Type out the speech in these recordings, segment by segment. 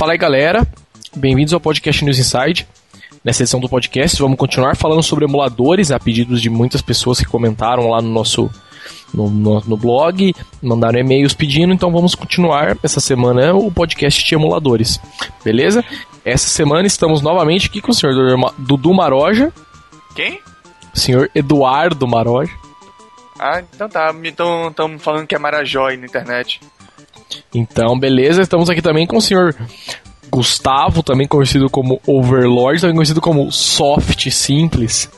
Fala aí, galera. Bem-vindos ao podcast News Inside. Nessa edição do podcast, vamos continuar falando sobre emuladores, a pedidos de muitas pessoas que comentaram lá no nosso no, no, no blog, mandaram e-mails pedindo, então vamos continuar essa semana o podcast de emuladores, beleza? Essa semana estamos novamente aqui com o senhor Dudu Maroja. Quem? O senhor Eduardo Maroja. Ah, então tá. Então estamos falando que é Marajó na internet. Então, beleza. Estamos aqui também com o senhor Gustavo, também conhecido como Overlord, também conhecido como Soft Simples.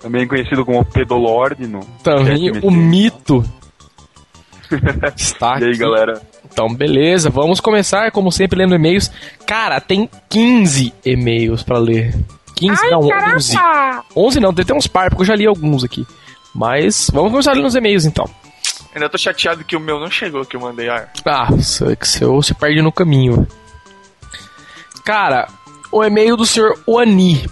Também conhecido como Pedolord no Também o mito. Está e aí, aqui. galera? Então, beleza. Vamos começar, como sempre, lendo e-mails. Cara, tem 15 e-mails para ler. 15, Ai, não, caramba. 11. 11 não, tem até uns par, porque eu já li alguns aqui. Mas vamos começar lendo os e-mails então. Ainda tô chateado que o meu não chegou, que eu mandei. Ah, Ah, que seu se perde no caminho. Cara, o e-mail do senhor Oani.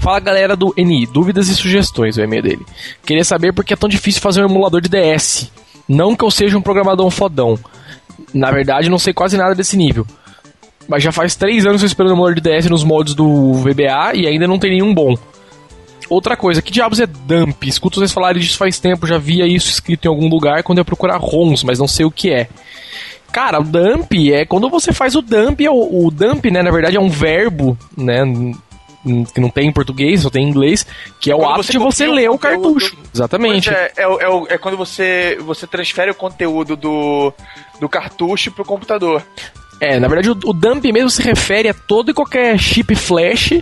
Fala galera do NI, dúvidas e sugestões, o e-mail dele. Queria saber por que é tão difícil fazer um emulador de DS. Não que eu seja um programador fodão. Na verdade, não sei quase nada desse nível. Mas já faz três anos que eu esperando um emulador de DS nos moldes do VBA e ainda não tem nenhum bom. Outra coisa, que diabos é dump? Escuto vocês falarem disso faz tempo, já via isso escrito em algum lugar quando eu procurar ROMs, mas não sei o que é. Cara, o dump é quando você faz o dump, é o, o dump, né, na verdade é um verbo, né, que não tem em português, só tem em inglês, que é o Quando ato você de você o ler o conteúdo- cartucho. Exatamente. Pois é, é, o- é, o- é quando você, você transfere o conteúdo do, do cartucho pro computador. É, na verdade o, o dump mesmo se refere a todo e qualquer chip flash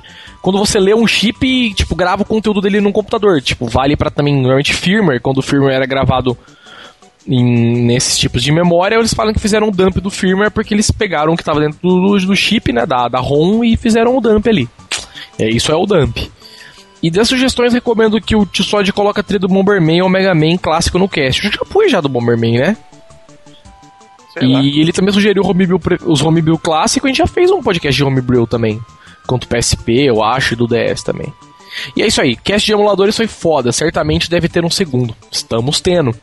quando você lê um chip e, tipo, grava o conteúdo dele num computador. Tipo, vale pra também, normalmente, firmware, quando o firmware era gravado em, nesses tipos de memória, eles falam que fizeram um dump do firmware porque eles pegaram o que tava dentro do, do chip, né, da, da ROM e fizeram o dump ali. É, isso é o dump. E das sugestões, recomendo que o Tsod coloque a trilha do Bomberman ou Mega Man clássico no cast. Eu já pus já do Bomberman, né? Sei lá. E ele também sugeriu os homebrew clássicos, a gente já fez um podcast de homebrew também. Quanto PSP, eu acho, e do DS também. E é isso aí, cast de emuladores foi foda, certamente deve ter um segundo. Estamos tendo.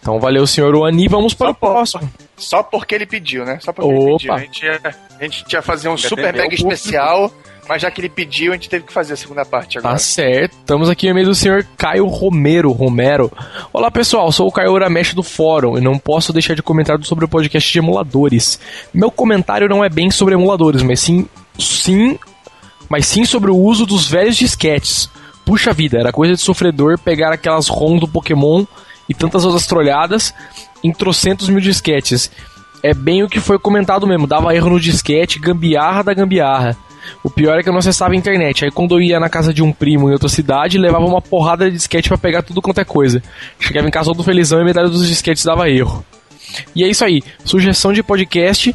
Então valeu, senhor Oani, vamos para Só o próximo. Só porque ele pediu, né? Só porque ele Opa. pediu. A gente, ia, a gente ia fazer um Já super mega especial, mas já que ele pediu, a gente teve que fazer a segunda parte agora. Tá certo, estamos aqui no meio do senhor Caio Romero. Romero. Olá pessoal, sou o Caio Uramesh do fórum e não posso deixar de comentar sobre o podcast de emuladores. Meu comentário não é bem sobre emuladores, mas sim, sim, mas sim sobre o uso dos velhos disquetes. Puxa vida, era coisa de sofredor pegar aquelas ROMs do Pokémon e tantas outras trolhadas em trocentos mil disquetes. É bem o que foi comentado mesmo, dava erro no disquete, gambiarra da gambiarra. O pior é que eu não acessava a internet. Aí quando eu ia na casa de um primo em outra cidade, levava uma porrada de disquete pra pegar tudo quanto é coisa. Chegava em casa todo felizão e metade dos disquetes dava erro. E é isso aí. Sugestão de podcast: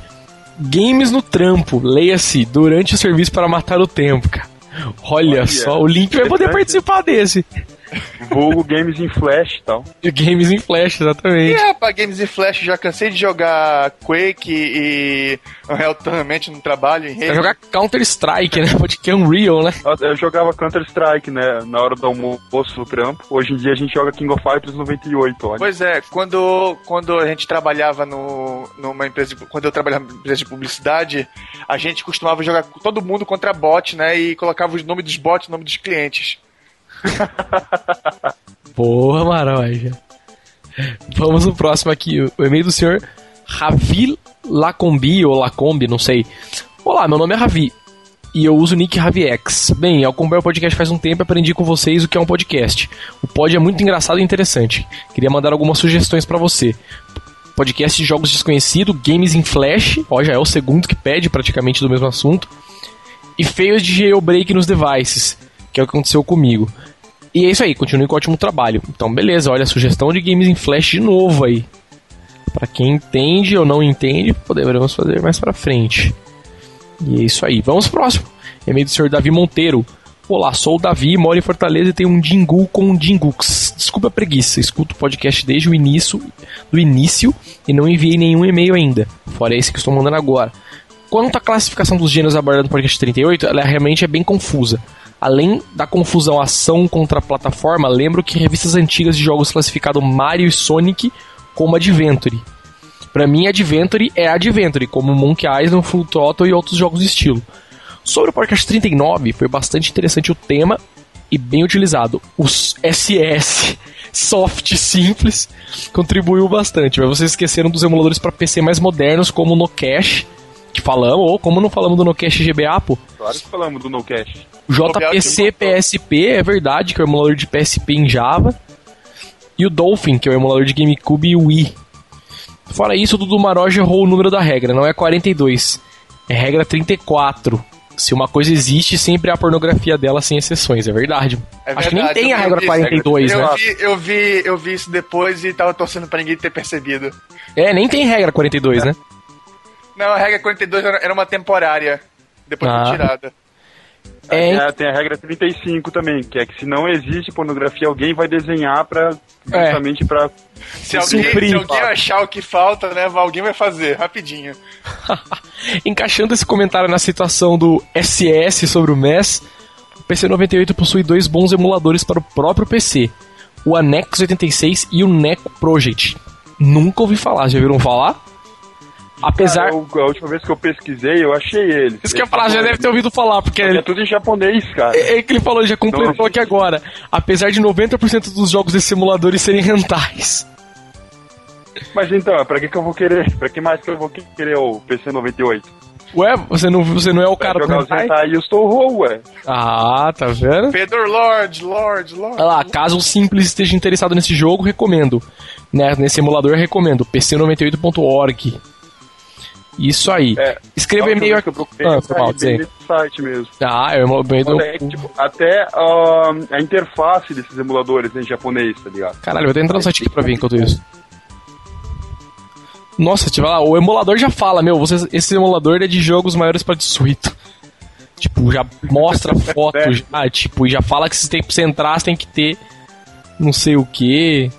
Games no trampo. Leia-se durante o serviço para matar o tempo, cara. Olha, Olha, só, o link vai poder participar desse. Vulgo Games em Flash e tal. De Games em Flash, E exatamente. é, pra Games e Flash, já cansei de jogar Quake e Unreal Tournament no trabalho. Em rede. jogar Counter-Strike, né? Porque é Unreal, né? Eu jogava Counter-Strike, né, na hora do almoço no trampo. Hoje em dia a gente joga King of Fighters 98, olha. Pois é, quando, quando a gente trabalhava no, numa empresa, de- quando eu trabalhava numa empresa de publicidade, a gente costumava jogar todo mundo contra bot, né? E colocava os nomes dos bots, o nome dos clientes. Porra, Maroja. Vamos no próximo aqui. O e-mail do senhor Ravi Lacombi, ou Lacombi, não sei. Olá, meu nome é Ravi. E eu uso o nick RaviX. Bem, ao acompanhar o podcast faz um tempo aprendi com vocês o que é um podcast. O pod é muito engraçado e interessante. Queria mandar algumas sugestões pra você. Podcast de jogos desconhecidos, games em flash, ó, já é o segundo que pede praticamente do mesmo assunto. E feios de jailbreak nos devices, que é o que aconteceu comigo. E é isso aí, continue com o ótimo trabalho. Então, beleza, olha, sugestão de games em flash de novo aí. Pra quem entende ou não entende, poderemos fazer mais pra frente. E é isso aí. Vamos pro próximo. E-mail do senhor Davi Monteiro. Olá, sou o Davi, moro em Fortaleza e tenho um Dingu com um Dingux. Desculpa a preguiça, escuto o podcast desde o início, do início e não enviei nenhum e-mail ainda. Fora esse que estou mandando agora. Quanto à classificação dos gêneros abordada no podcast 38, ela realmente é bem confusa. Além da confusão ação contra plataforma, lembro que revistas antigas de jogos classificados Mario e Sonic como Adventure. Pra mim, Adventure é Adventure, como Monkey Island, Full Throttle e outros jogos do estilo. Sobre o podcast 39, foi bastante interessante o tema e bem utilizado. Os SS soft simples contribuiu bastante, mas vocês esqueceram dos emuladores para PC mais modernos, como o Nocash, que falamos, ou como não falamos do Nocash GBA, pô. Claro que falamos do Nocash. O JPC PSP, é verdade, que é o emulador de PSP em Java. E o Dolphin, que é o emulador de GameCube e Wii. Fora isso, o Dudu Maroja errou o número da regra, não é 42, é regra 34. Se uma coisa existe, sempre há a pornografia dela sem exceções, é verdade. É Acho que nem tem a regra isso, 42, eu né? Vi, eu, vi, eu vi isso depois e tava torcendo pra ninguém ter percebido. É, nem tem regra 42, né? Não, a regra 42 era era uma temporária. Depois Ah. foi tirada. É, Tem a- tem a regra 35 também, que é que se não existe pornografia, alguém vai desenhar pra, É. justamente pra... Se alguém, Suprir. se alguém achar o que falta, né, alguém vai fazer, rapidinho. Encaixando esse comentário na situação do SS sobre o MES, o PC 98 possui dois bons emuladores para o próprio PC: o Anex 86 e o Neco Project. Nunca ouvi falar, já viram falar? Apesar. Cara, eu- a última vez que eu pesquisei, eu achei eles. Isso que eu ia falar, já deve ter ouvido falar, porque É ele, tudo em japonês, cara. é que ele falou, ele já completou Não. aqui agora. Apesar de 90% dos jogos desses emuladores serem rentais. Mas então, pra que que eu vou querer? Pra que mais que eu vou querer o PC 98? Ué, você não, você não é o Pra cara do hentai? hentai e os Toho, ué. Ah, tá vendo? Pedro Lord, Lord, Lord. Olha lá, caso o Simples esteja interessado nesse jogo, recomendo. Né, nesse emulador, recomendo. pc98.org. Isso aí. É, Escreva e-mail aqui. eu Ah, eu foi mal, bem nesse site mesmo. Ah, o emulador do... É tipo, até ah, a interface desses emuladores né, em japonês, tá ligado? Caralho, vou até entrar no site aqui pra ver enquanto isso. Nossa, tipo, lá, o emulador já fala, meu, vocês, esse emulador é de jogos maiores para 18. Tipo, já mostra foto, É. já, tipo, e já fala que se tem, pra você entrar, você tem que ter não sei o que.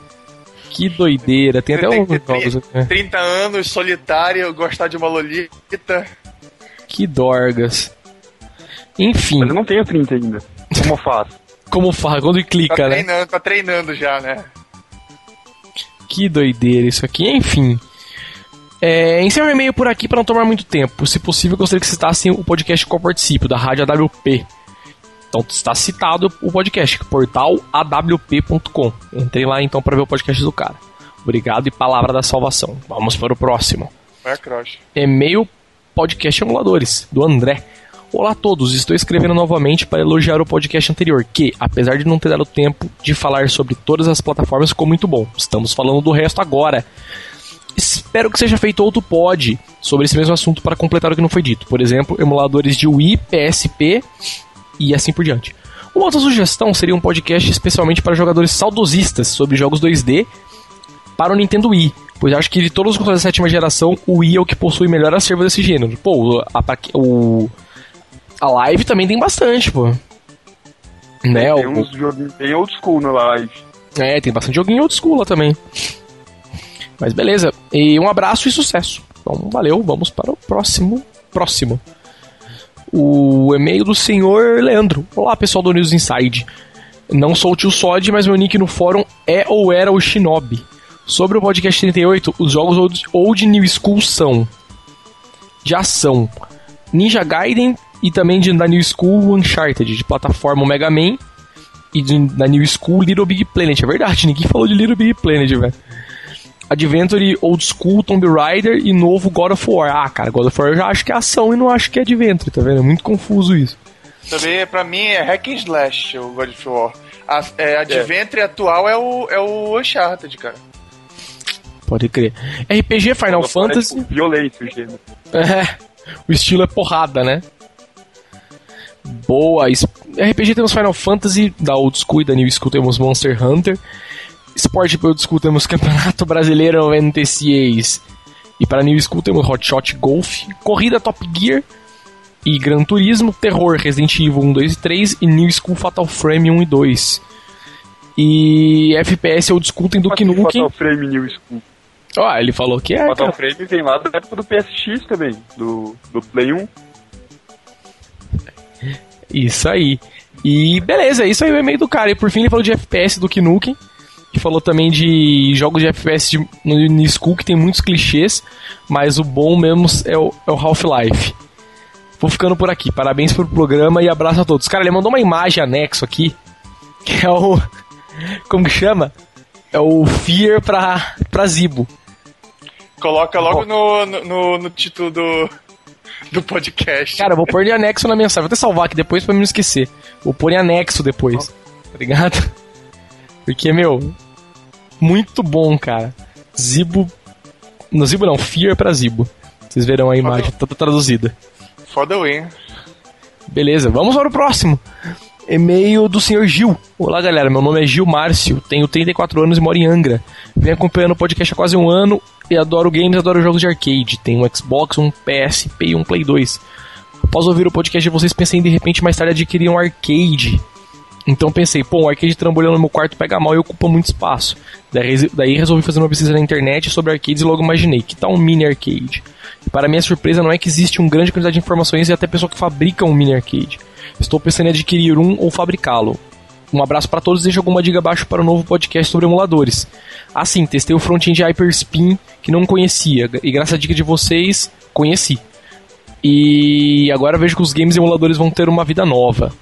Que doideira. Tem até ter jogos aqui. né? 30 anos, solitário, gostar de uma lolita. Que dorgas. Enfim, Mas eu não tenho 30 ainda. Como eu faço? como fala, quando Tá clica, né? treinando, tá treinando já, né? Que doideira isso aqui. Enfim. É, encerro o e-mail por aqui para não tomar muito tempo. Se possível, gostaria que citassem o podcast que eu participo, da Rádio AWP. Então está citado o podcast, portal awp.com. Entrei lá então para ver o podcast do cara. Obrigado e palavra da salvação. Vamos para o próximo. A croche. E-mail podcast emuladores, do André. Olá a todos, estou escrevendo novamente para elogiar o podcast anterior, que, apesar de não ter dado tempo de falar sobre todas as plataformas, ficou muito bom. Estamos falando do resto agora. Espero que seja feito outro pod sobre esse mesmo assunto para completar o que não foi dito. Por exemplo, emuladores de Wii, PSP e assim por diante. Uma outra sugestão seria um podcast especialmente para jogadores saudosistas sobre jogos 2D para o Nintendo Wii, pois acho que de todos os consoles da sétima geração, o Wii é o que possui melhor acervo desse gênero. Pô, a, o, a Live também tem bastante, pô. Né? Tem uns joguinhos bem old school na live. é, tem bastante joguinho old school lá também. Mas beleza. E um abraço e sucesso. Então, valeu. Vamos para o próximo. Próximo. O e-mail do senhor Leandro. Olá, pessoal do News Inside. Não sou o tio Sod, mas meu nick no fórum é ou era o Shinobi. Sobre o podcast 38, os jogos old, old New School são de ação Ninja Gaiden e também de, da New School Uncharted, de plataforma Mega Man e de, da New School Little Big Planet. É verdade, ninguém falou de Little Big Planet, velho. Adventure Old School Tomb Raider e novo God of War. Ah, cara, God of War eu já acho que é ação e não acho que é Adventure, tá vendo? É muito confuso isso. Também, pra mim, é Hack and Slash, o God of War. A, é, Adventure atual é o, é o Uncharted, cara. Pode crer. RPG Final fala, é, Fantasy. tipo, violência o gênero. É, o estilo é porrada, né? Boa. RPG temos Final Fantasy, da Old School e da New School temos Monster Hunter. Esporte para School temos Campeonato Brasileiro 96. E para New School temos Hot Shot Golf, Corrida Top Gear e Gran Turismo, Terror Resident Evil 1, 2 e 3 e New School Fatal Frame 1 e 2. E FPS Old School tem Duke Nukem. Fatal Frame New School. Ó, ele falou que é. Fatal cara. Frame vem lá da época do PSX também, do, do Play 1. Isso aí. E beleza, isso aí é o e-mail do cara. E por fim ele falou de FPS do Nukem. Falou também de jogos de FPS de, no, no School que tem muitos clichês, mas o bom mesmo é o, é o Half-Life. Vou ficando por aqui. Parabéns pelo programa e abraço a todos. Cara, ele mandou uma imagem anexo aqui, que é o. Como que chama? É o Fear pra, pra Zibo. Coloca logo no, no, no título do, do podcast. Cara, eu vou pôr em anexo na mensagem. Vou até salvar aqui depois pra não esquecer. Vou pôr em anexo depois. Tá ligado? Porque, meu, muito bom, cara. Zibo. No Zibo não, Fear pra Zibo. Vocês verão a imagem toda traduzida. Foda win. Beleza, vamos para o próximo. E-mail do senhor Gil. Olá, galera. Meu nome é Gil Márcio, tenho 34 anos e moro em Angra. Venho acompanhando o podcast há quase um ano e adoro games, adoro jogos de arcade. Tenho um Xbox, um PSP e um Play 2. Após ouvir o podcast de vocês, pensei em de repente mais tarde adquirir um arcade. Então pensei, pô, um arcade trambolhando no meu quarto pega mal e ocupa muito espaço. Daí, resolvi fazer uma pesquisa na internet sobre arcades e logo imaginei, que tal um mini arcade? E para minha surpresa, não é que existe uma grande quantidade de informações e até pessoa que fabrica um mini arcade. Estou pensando em adquirir um ou fabricá-lo. Um abraço para todos e deixo alguma dica abaixo para o novo podcast sobre emuladores. Assim, testei o front-end Hyperspin que não conhecia e graças à dica de vocês, conheci. E agora vejo que os games emuladores vão ter uma vida nova.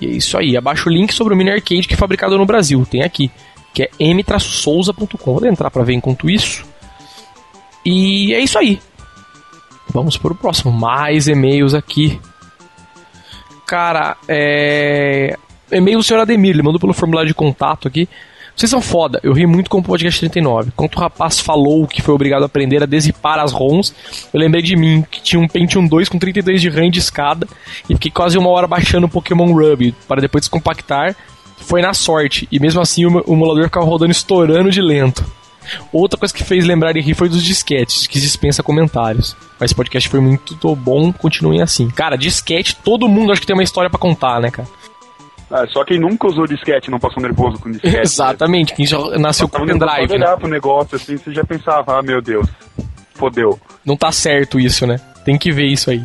E é isso aí. Abaixo o link sobre o mini arcade que é fabricado no Brasil. Tem aqui, que é m-souza.com. Vou entrar para ver enquanto isso. E é isso aí. Vamos para o próximo. Mais e-mails aqui. Cara, é. E-mail do senhor Ademir, ele mandou pelo formulário de contato aqui. Vocês são foda, eu ri muito com o podcast 39. Quando o rapaz falou que foi obrigado a aprender a desipar as ROMs, eu lembrei de mim, que tinha um Pentium 2 com 32 de RAM de escada e fiquei quase uma hora baixando o Pokémon Ruby para depois descompactar. Foi na sorte, e mesmo assim o emulador ficava rodando estourando de lento. Outra coisa que fez lembrar de rir foi dos disquetes, que dispensa comentários. Mas esse podcast foi muito bom, continuem assim. Cara, disquete, todo mundo acho que tem uma história para contar, né, cara? Ah, só quem nunca usou disquete não passou nervoso com disquete. Exatamente, quem já nasceu com pendrive. Né? olhar pro negócio assim, você já pensava, ah, meu Deus, fodeu. Não tá certo isso, né? Tem que ver isso aí.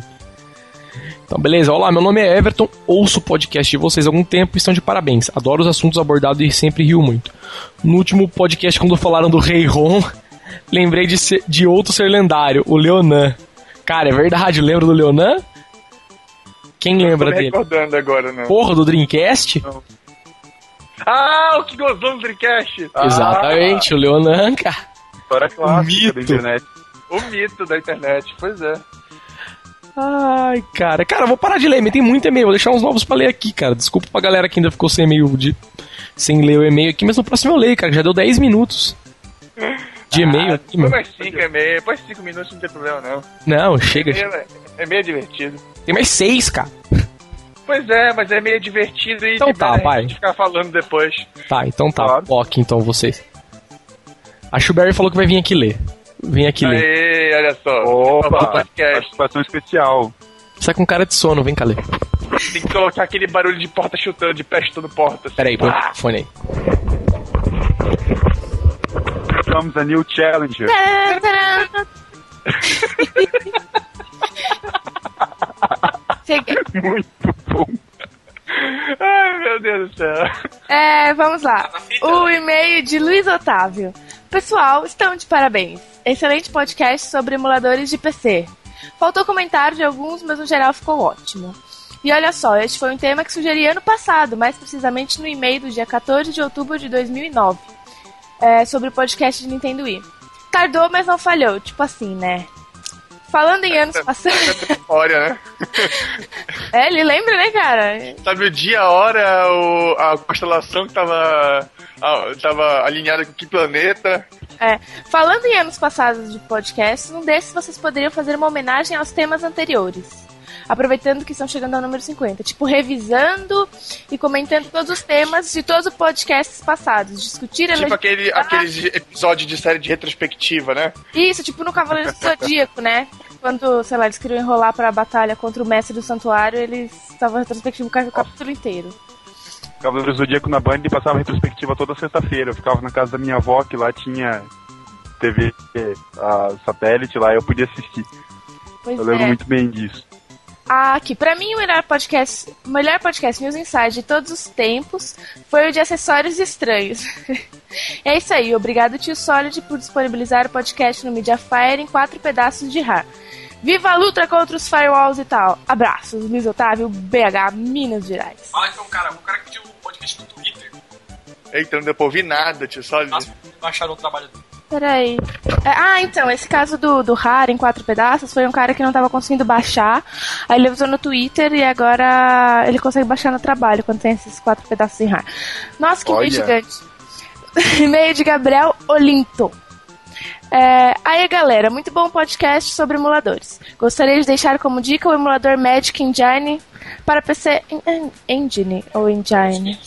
Então, beleza. Olá, meu nome é Everton, ouço o podcast de vocês há algum tempo e estão de parabéns. Adoro os assuntos abordados e sempre rio muito. No último podcast, quando falaram do Rei Ron, lembrei de, ser, de outro ser lendário, o Leonan. Cara, é verdade, lembra do Leonan? Quem lembra tô dele? recordando agora, né? Porra, do Dreamcast? Não. Ah, o que gozou no Dreamcast! Exatamente, ah, o Leonan, cara. História clássica mito. da internet. O mito da internet, pois é. Ai, cara. Cara, vou parar de ler, tem muito e-mail. Vou deixar uns novos pra ler aqui, cara. Desculpa pra galera que ainda ficou sem e-mail de... sem ler o e-mail aqui, mas no próximo eu leio, cara. Já deu 10 minutos de e-mail ah, aqui, mano. mano. mais 5 e-mail, depois 5 minutos não tem problema, não. Não, chega. E-mail é, é meio divertido. Tem mais 6, cara. Pois é, mas é meio divertido e Então tá, a gente vai. ficar falando depois. Tá, então tá. Claro. Ok, então vocês. A Shuberry falou que vai vir aqui ler. Vem aqui ler. Aê, olha só. Opa, participação especial. Sai com cara de sono, vem cá ler. Tem que colocar aquele barulho de porta chutando, de pé chutando porta. assim. Pera aí, põe Ah, o fone aí. Comes a new challenger. Muito bom. Ai, meu Deus do céu. É, vamos lá. O e-mail de Luiz Otávio. Pessoal, estão de parabéns. Excelente podcast sobre emuladores de PC. Faltou comentário de alguns, mas no geral ficou ótimo. E olha só, este foi um tema que sugeri ano passado, mais precisamente no e-mail do dia 14 de outubro de 2009, é, sobre o podcast de Nintendo Wii. Tardou, mas não falhou, tipo assim, né? Falando em anos passados. Memória, né? é, ele lembra, né, cara? Sabe o dia, a hora, o, a constelação que tava, a- tava alinhada com que planeta. É, falando em anos passados de podcast, num desses vocês poderiam fazer uma homenagem aos temas anteriores. Aproveitando que estão chegando ao número 50. Tipo, revisando e comentando todos os temas de todos os podcasts passados. Discutir a Tipo aquele, aqueles episódios de série de retrospectiva, né? Isso, tipo no Cavaleiro do Zodíaco, né? Quando, sei lá, eles queriam enrolar pra batalha contra o mestre do santuário, eles estavam retrospectivo o capítulo inteiro. Cavaleiro Zodíaco na Band e passava retrospectiva toda sexta-feira. Eu ficava na casa da minha avó, que lá tinha TV, a satélite lá, eu podia assistir. Pois Eu lembro é. muito bem disso. Aqui, pra mim, o melhor podcast, o melhor podcast News Inside de todos os tempos foi o de acessórios estranhos. é isso aí, obrigado tio Solid por disponibilizar o podcast no Mediafire em quatro pedaços de RAR. Viva a luta contra os firewalls e tal. Abraços, Luiz Otávio, BH, Minas Gerais. Fala que foi um cara, um cara que pediu o podcast no Twitter. Eita, não deu pra ouvir nada, tio Solid. Baixaram o trabalho dele. Peraí. É, ah, então, esse caso do, do RAR em quatro pedaços foi um cara que não tava conseguindo baixar. Aí ele usou no Twitter e agora ele consegue baixar no trabalho quando tem esses quatro pedaços em RAR. Nossa, que Olha. e-mail gigante. e-mail de Gabriel Olinto. É, aí, galera, muito bom podcast sobre emuladores. Gostaria de deixar como dica o emulador Magic Engine para PC. En- Engine ou Engine?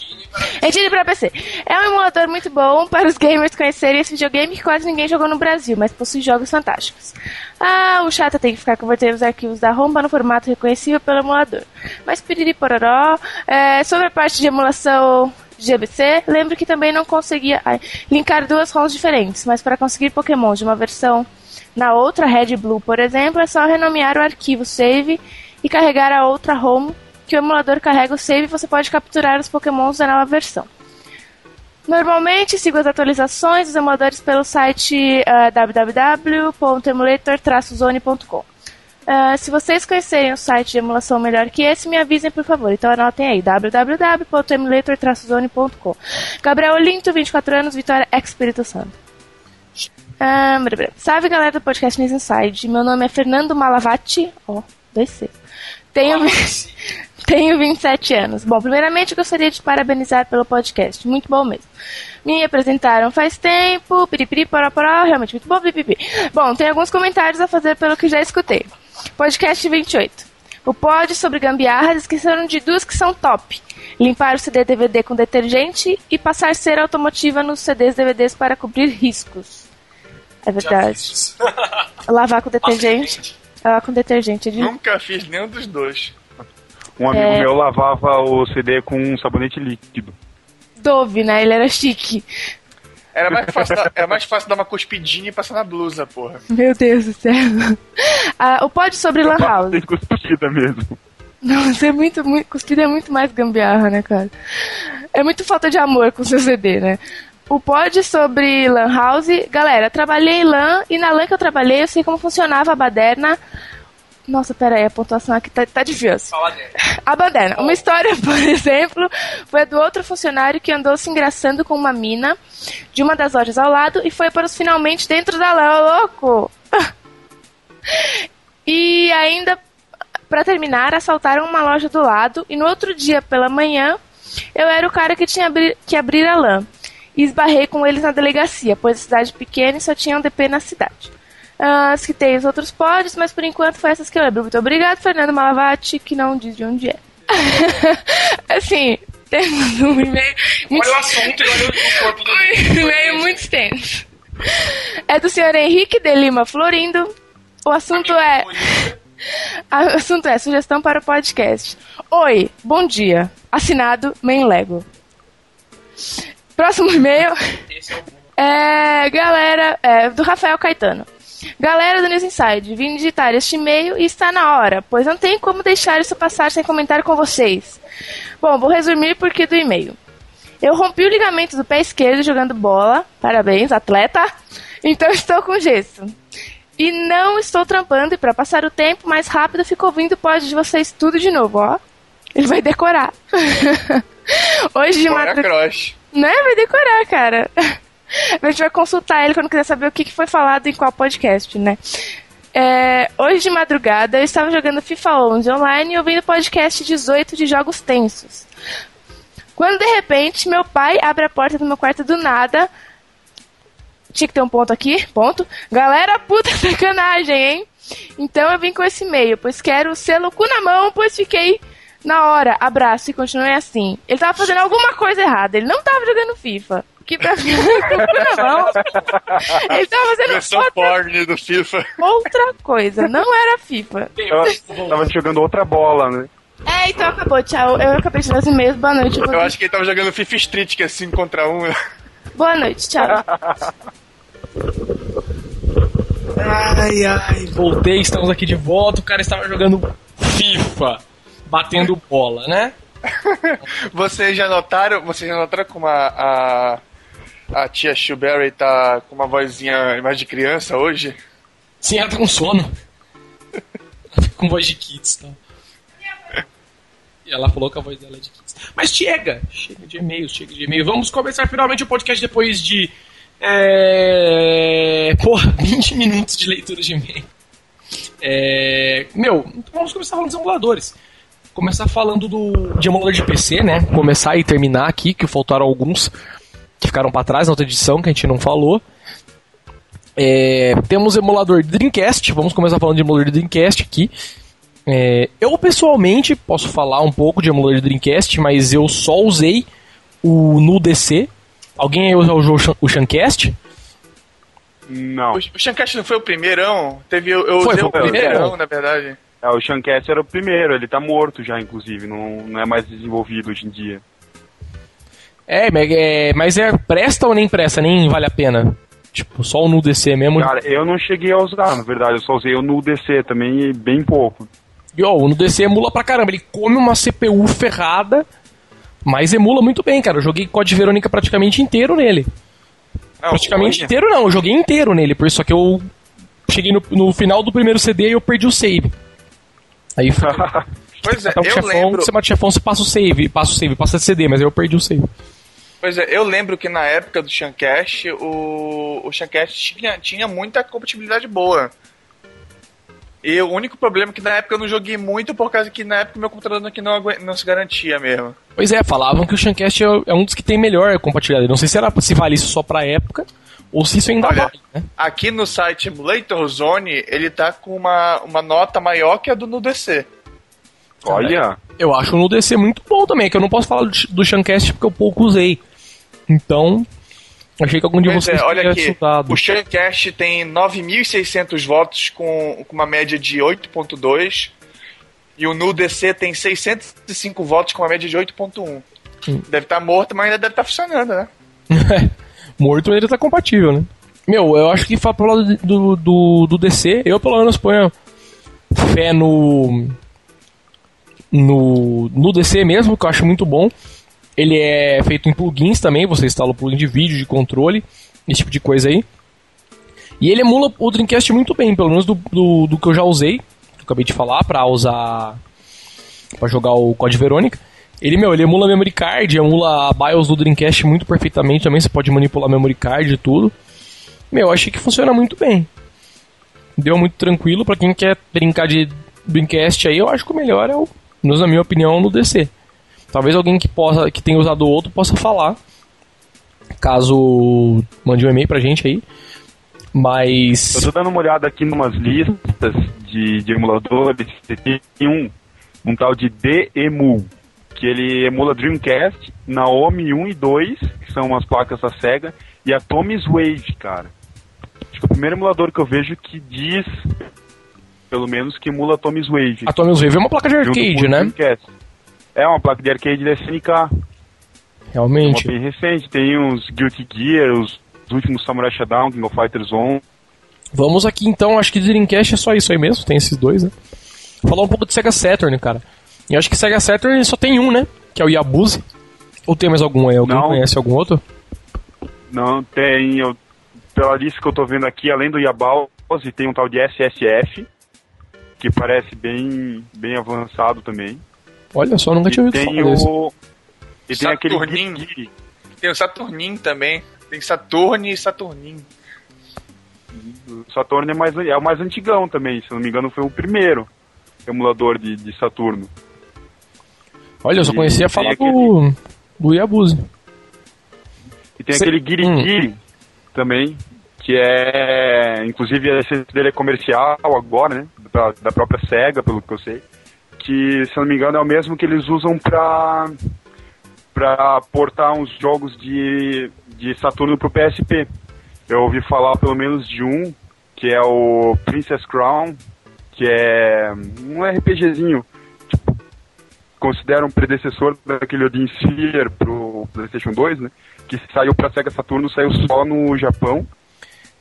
Engine para PC. É um emulador muito bom para os gamers conhecerem esse videogame que quase ninguém jogou no Brasil, mas possui jogos fantásticos. Ah, o chato tem que ficar convertendo os arquivos da ROM no formato reconhecível pelo emulador. Mas piriri pororó. É, sobre a parte de emulação GBC, lembro que também não conseguia ai, linkar duas ROMs diferentes, mas para conseguir Pokémon de uma versão na outra Red Blue, por exemplo, é só renomear o arquivo save e carregar a outra ROM que o emulador carrega o save e você pode capturar os Pokémons da nova versão. Normalmente sigo as atualizações dos emuladores pelo site ah, www.emulator-zone.com. Ah, se vocês conhecerem um site de emulação melhor que esse, me avisem por favor. Então anotem aí www.emulator-zone.com. Gabriel Olinto, 24 anos, Vitória, Espírito Santo. Ah, blá, blá. Salve galera do podcast News Inside. Meu nome é Fernando Malavati. Ó, dois C. Tenho, tenho 27 anos. Bom, primeiramente gostaria de parabenizar pelo podcast. Muito bom mesmo. Me apresentaram faz tempo, piripiri, poró, poró, realmente muito bom, pipipi. Bom, tem alguns comentários a fazer pelo que já escutei. Podcast 28. O pod sobre gambiarras esqueceram de duas que são top. Limpar o CD DVD com detergente e passar cera automotiva nos CDs DVDs para cobrir riscos. É verdade. Lavar com detergente. Lavar com detergente. é de- Nunca fiz nenhum dos dois. Um amigo É. meu lavava o CD com um sabonete líquido. Dove, né? Ele era chique. Era mais fácil, dar, era mais fácil dar uma cuspidinha e passar na blusa, porra. Meu Deus do céu. Ah, o pod sobre Lan House. Tem cuspida mesmo. Nossa, é muito, muito. Cuspida é muito mais gambiarra, né, cara? É muito falta de amor com seu CD, né? O pod sobre Lan House. Galera, trabalhei em LAN e na LAN que eu trabalhei eu sei como funcionava a baderna. Nossa, pera aí, a pontuação aqui tá, tá difícil. A baderna. Uma história, por exemplo, foi a do outro funcionário que andou se engraçando com uma mina de uma das lojas ao lado e foi para os finalmente dentro da ô louco! E ainda, para terminar, assaltaram uma loja do lado e no outro dia pela manhã eu era o cara que tinha abri- que abrir a LAN. E esbarrei com eles na delegacia, pois a cidade pequena e só tinha um DP na cidade. Ah, citei os outros pods, mas por enquanto foi essas que eu lembro. Muito obrigado, Fernando Malavati, que não diz de onde é. assim, temos um e-mail muito, Olha o assunto e olha o corpo do um e-mail muito extenso. É do senhor Henrique de Lima Florindo. O assunto é. O assunto é sugestão para o podcast. Oi, bom dia. Assinado Menlego. Próximo e-mail é é, galera, é, do Rafael Caetano. Galera do News Inside, vim digitar este e-mail e está na hora, pois não tem como deixar isso passar sem comentar com vocês. Bom, vou resumir porque do e-mail. Eu rompi o ligamento do pé esquerdo jogando bola, parabéns, atleta, então estou com gesso. E não estou trampando e para passar o tempo mais rápido fico ouvindo o pod de vocês tudo de novo, ó. Ele vai decorar. Hoje de madrugada. Né? Vai decorar, cara. A gente vai consultar ele quando quiser saber o que foi falado em qual podcast, né? É, hoje de madrugada eu estava jogando FIFA 11 online e ouvindo podcast 18 de jogos tensos. Quando de repente meu pai abre a porta do meu quarto do nada. Tinha que ter um ponto aqui, ponto. Galera, puta sacanagem, hein? Então eu vim com esse e-mail, pois quero o selo cu na mão, pois fiquei na hora. Abraço e continue assim. Ele tava fazendo alguma coisa errada, ele não tava jogando FIFA. Que pra mim, com o cu na mão. Ele tava fazendo Versão outra, porn do FIFA. outra coisa, não era FIFA. Tava, tava jogando outra bola, né? É, então acabou, tchau. Eu acabei de ler os e-mails, boa noite. Eu acho que ele tava jogando FIFA Street, que é 5 contra 1. Boa noite, tchau. Ai, ai, voltei, estamos aqui de volta. O cara estava jogando FIFA, batendo bola, né? vocês já notaram, vocês já notaram como a, a, a tia Shuberry tá com uma vozinha mais de criança hoje? Sim, ela tá com sono. com voz de kids, tá? E ela falou que a voz dela é de kids. Mas chega! Chega de e-mails, chega de e-mail. Vamos começar finalmente o podcast depois de. É. Porra, 20 minutos de leitura de e-mail. É... Meu, então vamos começar falando dos emuladores. Começar falando do, de emulador de PC, né? Começar e terminar aqui, que faltaram alguns que ficaram para trás na outra edição, que a gente não falou. É, temos emulador de Dreamcast, vamos começar falando de emulador de Dreamcast aqui. É, eu pessoalmente posso falar um pouco de emulador de Dreamcast, mas eu só usei o NuDC. Alguém aí usou o Shancast? Não. O, o Shancast não foi o primeirão? Teve, eu, eu foi, usei foi o primeirão, na verdade. É, o Shancast era o primeiro, ele tá morto já, inclusive, não, não é mais desenvolvido hoje em dia. É, é mas é presta ou nem presta? Nem vale a pena? Tipo, só o NuDC mesmo? Cara, eu não cheguei a usar, na verdade, eu só usei o NuDC também, bem pouco. E ó, o NuDC emula pra caramba, ele come uma CPU ferrada, mas emula muito bem, cara. Eu joguei Code Verônica praticamente inteiro nele. Não, praticamente olha. inteiro não, eu joguei inteiro nele, por isso que eu cheguei no, no final do primeiro CD e eu perdi o save. Aí foi. pois é, eu chefão, lembro. Você mata o chefão, você passa o save, passa o save, passa o CD, mas eu perdi o save. Pois é, eu lembro que na época do Shancast, o, o tinha, tinha muita compatibilidade boa. E o único problema é que na época eu não joguei muito por causa que na época meu computador aqui não, não se garantia mesmo. Pois é, falavam que o Shancast é, é um dos que tem melhor compatibilidade. Não sei se, era, se vale isso só pra época ou se isso ainda Olha, vale, né? Aqui no site Emulator Zone, ele tá com uma, uma nota maior que a do NuDC. Olha! Eu acho o NuDC muito bom também, que eu não posso falar do, do Shancast porque eu pouco usei. Então, Achei que algum de vocês é, olha aqui, estudado. O Shancast tem 9.600 votos com, com uma média de 8.2 e o NuDC tem 605 votos com uma média de 8.1. Hum. Deve estar tá morto, mas ainda deve estar tá funcionando, né? morto ele está compatível, né? Meu, eu acho que pro lado do, do, do DC, eu pelo menos ponho fé no no, no DC mesmo, que eu acho muito bom. Ele é feito em plugins também, você instala o plugin de vídeo, de controle, esse tipo de coisa aí. E ele emula o Dreamcast muito bem, pelo menos do, do, do que eu já usei, que eu acabei de falar, para usar. para jogar o Code Verônica. Ele, meu, ele emula a memory card, emula a BIOS do Dreamcast muito perfeitamente também, você pode manipular a memory card e tudo. Meu, achei que funciona muito bem. Deu muito tranquilo para quem quer brincar de Dreamcast aí, eu acho que o melhor é o, na minha opinião, no DC. Talvez alguém que possa que tenha usado outro possa falar. Caso mande um e-mail pra gente aí. Mas. Eu tô dando uma olhada aqui numas listas de, de emuladores. Tem um, um tal de DEMU, que ele emula Dreamcast, Naomi 1 e 2, que são umas placas da SEGA, e a Tommy's Wave, cara. Acho que é o primeiro emulador que eu vejo que diz, pelo menos, que emula a Tommy's Wave. A Tommy's Wave é uma placa de arcade, né? Dreamcast. É uma placa de arcade da SNK. Realmente. É uma bem recente. Tem uns Guilty Gear, os, os últimos Samurai Shodown, King of Fighters 1. Vamos aqui então, acho que Dreamcast é só isso aí mesmo, tem esses dois, né? Falar um pouco de Sega Saturn, cara. Eu acho que Sega Saturn só tem um, né? Que é o Yabuzi. Ou tem mais algum aí? Alguém Não. conhece algum outro? Não, tem. Eu, pela lista que eu tô vendo aqui, além do Yabuzi, tem um tal de SSF, que parece bem, bem avançado também. Olha só, nunca tinha ouvido falar o... desse. E tem aquele Tem o Saturnin também. Tem Saturn e Saturnin. O Saturn é, mais, é o mais antigão também, se não me engano foi o primeiro emulador de, de Saturno. Olha, eu só conhecia falar aquele... do, do Yabuzi. E tem Cê... aquele Giri hum. Giri também, que é. Inclusive esse dele é comercial agora, né? Da, da própria SEGA, pelo que eu sei que, se não me engano, é o mesmo que eles usam para para portar uns jogos de, de Saturno pro PSP. Eu ouvi falar pelo menos de um, que é o Princess Crown, que é um RPGzinho, tipo, considera um predecessor daquele Odin Sphere pro PlayStation 2, né? Que saiu pra Sega Saturno, saiu só no Japão.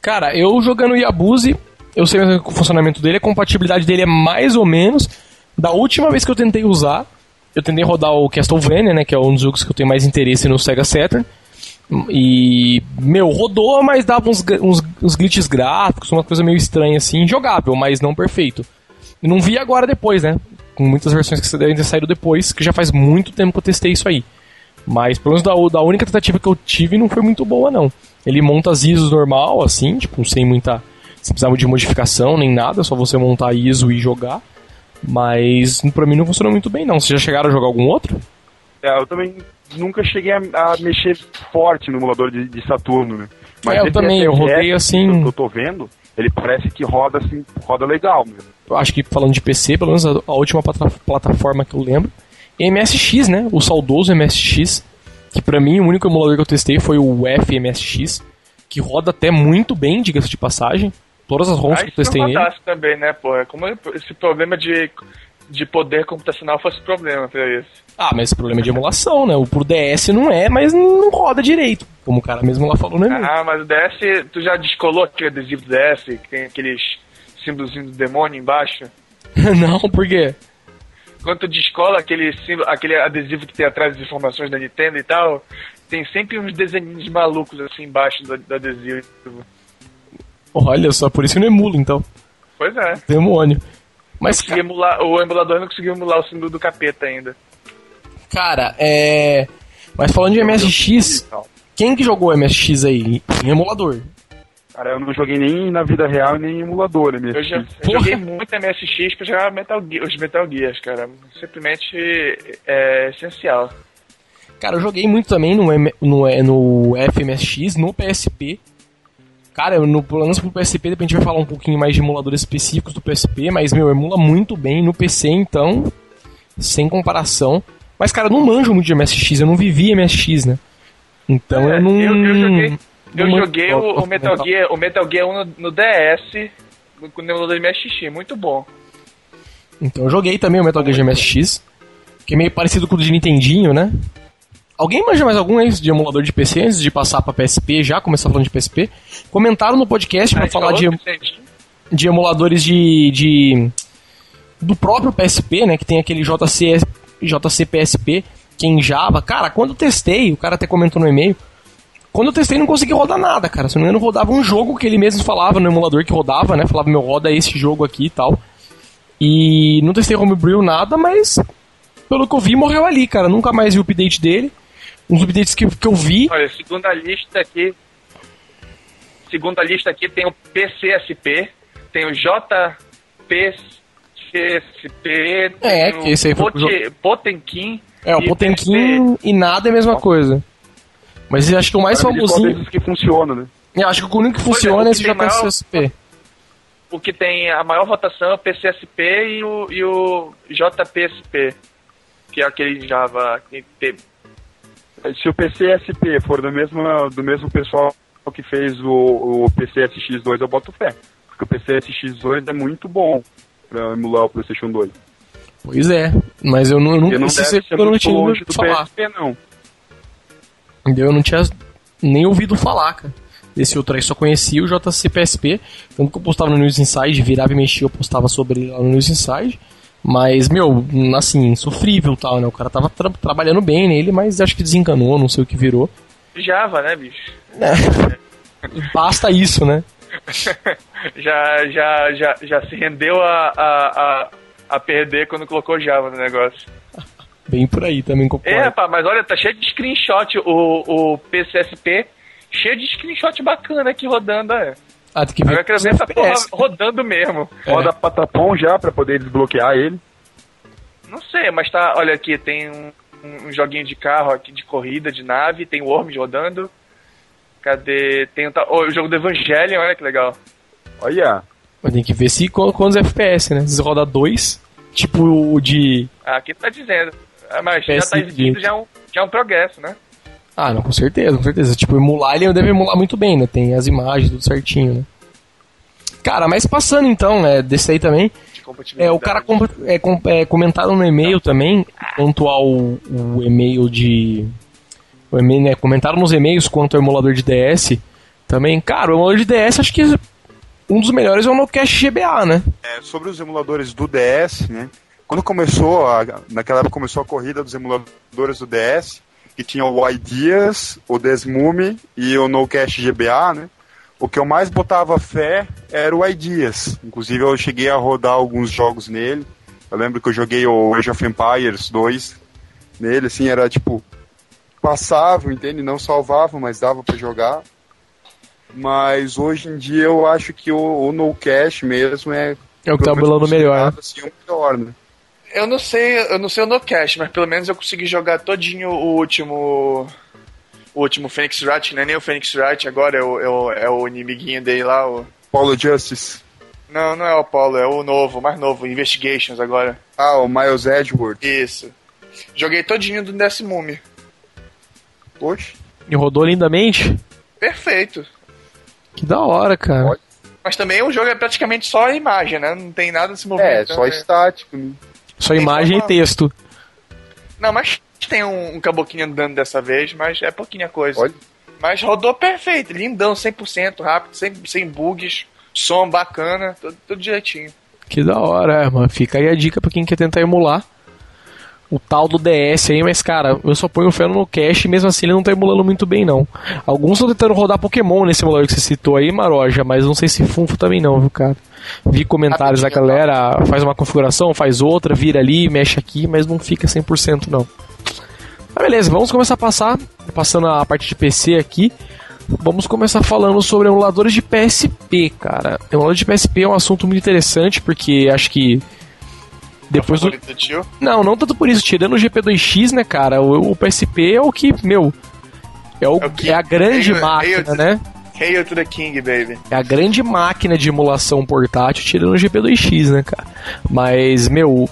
Cara, eu jogando Yabuzi, eu sei o funcionamento dele, a compatibilidade dele é mais ou menos, Da última vez que eu tentei usar, eu tentei rodar o Castlevania, né, que é um dos jogos que eu tenho mais interesse no Sega Saturn. E, meu, rodou, mas dava uns, uns, uns glitches gráficos, uma coisa meio estranha assim, jogável, mas não perfeito. Não vi agora depois, né? Com muitas versões que devem ter saído depois, que já faz muito tempo que eu testei isso aí. Mas pelo menos da, da única tentativa que eu tive não foi muito boa, não. Ele monta as ISOs normal, assim, tipo, sem muita. Sem precisar de modificação nem nada, só você montar ISO e jogar. Mas pra mim não funcionou muito bem, não. Vocês já chegaram a jogar algum outro? É, eu também nunca cheguei a, a mexer forte no emulador de, de Saturno, né? Mas é, eu também, eu rodei assim. Que eu tô vendo, ele parece que roda assim, roda legal mesmo. Eu acho que falando de PC, pelo menos a, a última plataforma que eu lembro, é MSX, né? O saudoso MSX, que pra mim o único emulador que eu testei foi o FMSX, que roda até muito bem, diga-se de passagem. Todas as ROMs que eu testei nele. também, né, pô? É como esse problema de, de poder computacional fosse problema pra isso. Ah, mas esse problema é de emulação, né? O pro DS não é, mas não roda direito. Como o cara mesmo lá falou, né? Ah, mas o DS, tu já descolou aquele adesivo do DS, que tem aqueles símbolos do demônio embaixo? não, por quê? Quando tu descola aquele, símbolo, aquele adesivo que tem atrás as informações da Nintendo e tal, tem sempre uns desenhinhos malucos assim embaixo do, do adesivo. Olha só, por isso não emula então. Pois é. Demônio. Mas ca... emular, o emulador não conseguiu emular o símbolo do capeta ainda. Cara, é. Mas falando de MSX, quem que jogou MSX aí em emulador? Cara, eu não joguei nem na vida real nem em emulador MSX. Eu, já, eu joguei muito MSX pra jogar Metal Gear, os Metal Gears, cara. Simplesmente é essencial. Cara, eu joguei muito também no, no, no FMSX, no PSP. Cara, no plano pro PSP, depois a gente vai falar um pouquinho mais de emuladores específicos do PSP, mas, meu, emula muito bem. No PC, então, sem comparação. Mas, cara, eu não manjo muito de MSX, eu não vivi MSX, né? Então é, eu não. Eu, eu joguei, eu joguei o, o, Metal Gear, o Metal Gear 1 no, no DS, com o emulador de MSX, muito bom. Então eu joguei também o Metal Gear de MSX, que é meio parecido com o de Nintendinho, né? Alguém manja mais algum de emulador de PC antes de passar pra PSP já, começar falando de PSP? Comentaram no podcast para falar de, de emuladores de, de. do próprio PSP, né? Que tem aquele JC, JC PSP, que é em Java. Cara, quando eu testei, o cara até comentou no e-mail. Quando eu testei, não consegui rodar nada, cara. Se não me engano, rodava um jogo que ele mesmo falava no emulador que rodava, né? Falava, meu, roda esse jogo aqui e tal. E não testei Homebrew nada, mas pelo que eu vi, morreu ali, cara. Nunca mais vi o update dele uns updates que, que eu vi. Olha, segunda lista aqui. Segunda lista aqui tem o PCSP, tem o JPCSP, é, que esse aí foi Pote, Potenkin. É, o Potenkin e nada é a mesma coisa. Mas eu acho que o mais famosinho. que funciona, né? Eu acho que o único que funciona é, é esse JPCSP. Maior, o que tem a maior votação é o PCSP e o, e o JPSP, que é aquele Java que se o PCSP for do mesmo, do mesmo pessoal que fez o, o PCSX2, eu boto fé. Porque o PCSX2 é muito bom pra emular o PlayStation 2. Pois é, mas eu não, eu não, não se eu não tinha ouvido falar. PSP, não. Eu não tinha nem ouvido falar, cara. Desse outro aí só conhecia o JCPSP. Tanto que eu postava no News Inside, virava e mexia, eu postava sobre ele lá no News Inside. Mas, meu, assim, sofrível tal, né? O cara tava tra trabalhando bem nele, mas acho que desencanou, não sei o que virou. Java, né, bicho? É. Basta isso, né? já, já, já, já se rendeu a, a, a, a perder quando colocou Java no negócio. Bem por aí também concordo. É, rapaz, mas olha, tá cheio de screenshot o, o PCSP, cheio de screenshot bacana aqui rodando, é. Ah, tem que ver. Eu quero ver essa porra rodando mesmo. É. Roda patapom já pra poder desbloquear ele. Não sei, mas tá. Olha aqui, tem um, um joguinho de carro aqui, de corrida, de nave, tem Worms rodando. Cadê? Tem o, oh, o jogo do Evangelion, olha que legal. Olha. Mas tem que ver se quantos FPS, né? Se roda dois, tipo o de. Ah, aqui tá dizendo. Ah, mas já tá exigindo já um, já um progresso, né? Ah, não, com certeza, com certeza. Tipo, emular ele deve emular muito bem, né? Tem as imagens, tudo certinho, né? Cara, mas passando então, né, desse aí também. É, o cara com, é, com, é, comentaram no e-mail também, quanto ao o e-mail de. O e-mail, né, comentaram nos e-mails quanto ao emulador de DS também. Cara, o emulador de DS acho que um dos melhores é o Nocast GBA, né? É, sobre os emuladores do DS, né? quando começou, a, naquela época começou a corrida dos emuladores do DS, que tinha o Ideas, o Desmume e o No Cash GBA, né? O que eu mais botava fé era o Ideas. Inclusive eu cheguei a rodar alguns jogos nele. Eu lembro que eu joguei o Age of Empires 2 nele, assim, era tipo passável, entende? Não salvava, mas dava para jogar. Mas hoje em dia eu acho que o, o No Cash mesmo é é o que tá bolando melhor, né? Assim, o melhor, né? Eu não sei, eu não sei o No Cash, mas pelo menos eu consegui jogar todinho o último o último Phoenix Wright, não é nem o Phoenix Wright agora, é o, é o, é o inimiguinho dele lá, o... Paulo Justice. Não, não é o Apollo, é o novo, mais novo, Investigations agora. Ah, o Miles Edgeworth. Isso. Joguei todinho do Decimume. Poxa. E rodou lindamente? Perfeito. Que da hora, cara. Pode. Mas também o jogo é praticamente só imagem, né? Não tem nada se movendo. É, só né? estático. Né? Só imagem e texto. Não, mas tem um, um caboquinho andando dessa vez, mas é pouquinha coisa. Olha. Mas rodou perfeito, lindão, 100% rápido, sem, sem bugs, som bacana, tudo, tudo direitinho. Que da hora, mano. Fica aí a dica pra quem quer tentar emular o tal do DS aí, mas cara, eu só ponho o fé no cache e mesmo assim ele não tá emulando muito bem não. Alguns estão tentando rodar Pokémon nesse emulador que você citou aí, Maroja, mas não sei se Funfo também não, viu, cara? Vi comentários da galera, faz uma configuração, faz outra, vira ali, mexe aqui, mas não fica 100% não. Mas beleza, vamos começar a passar, passando a parte de PC aqui. Vamos começar falando sobre emuladores de PSP, cara. Emulador de PSP é um assunto muito interessante porque acho que depois do... tio? Não, não tanto por isso. Tirando o GP2X, né, cara? O, o PSP é o que, meu. É, o, é, o é a grande hail, máquina, hail né? Hail to the King, baby. É a grande máquina de emulação portátil, tirando o GP2X, né, cara? Mas, meu,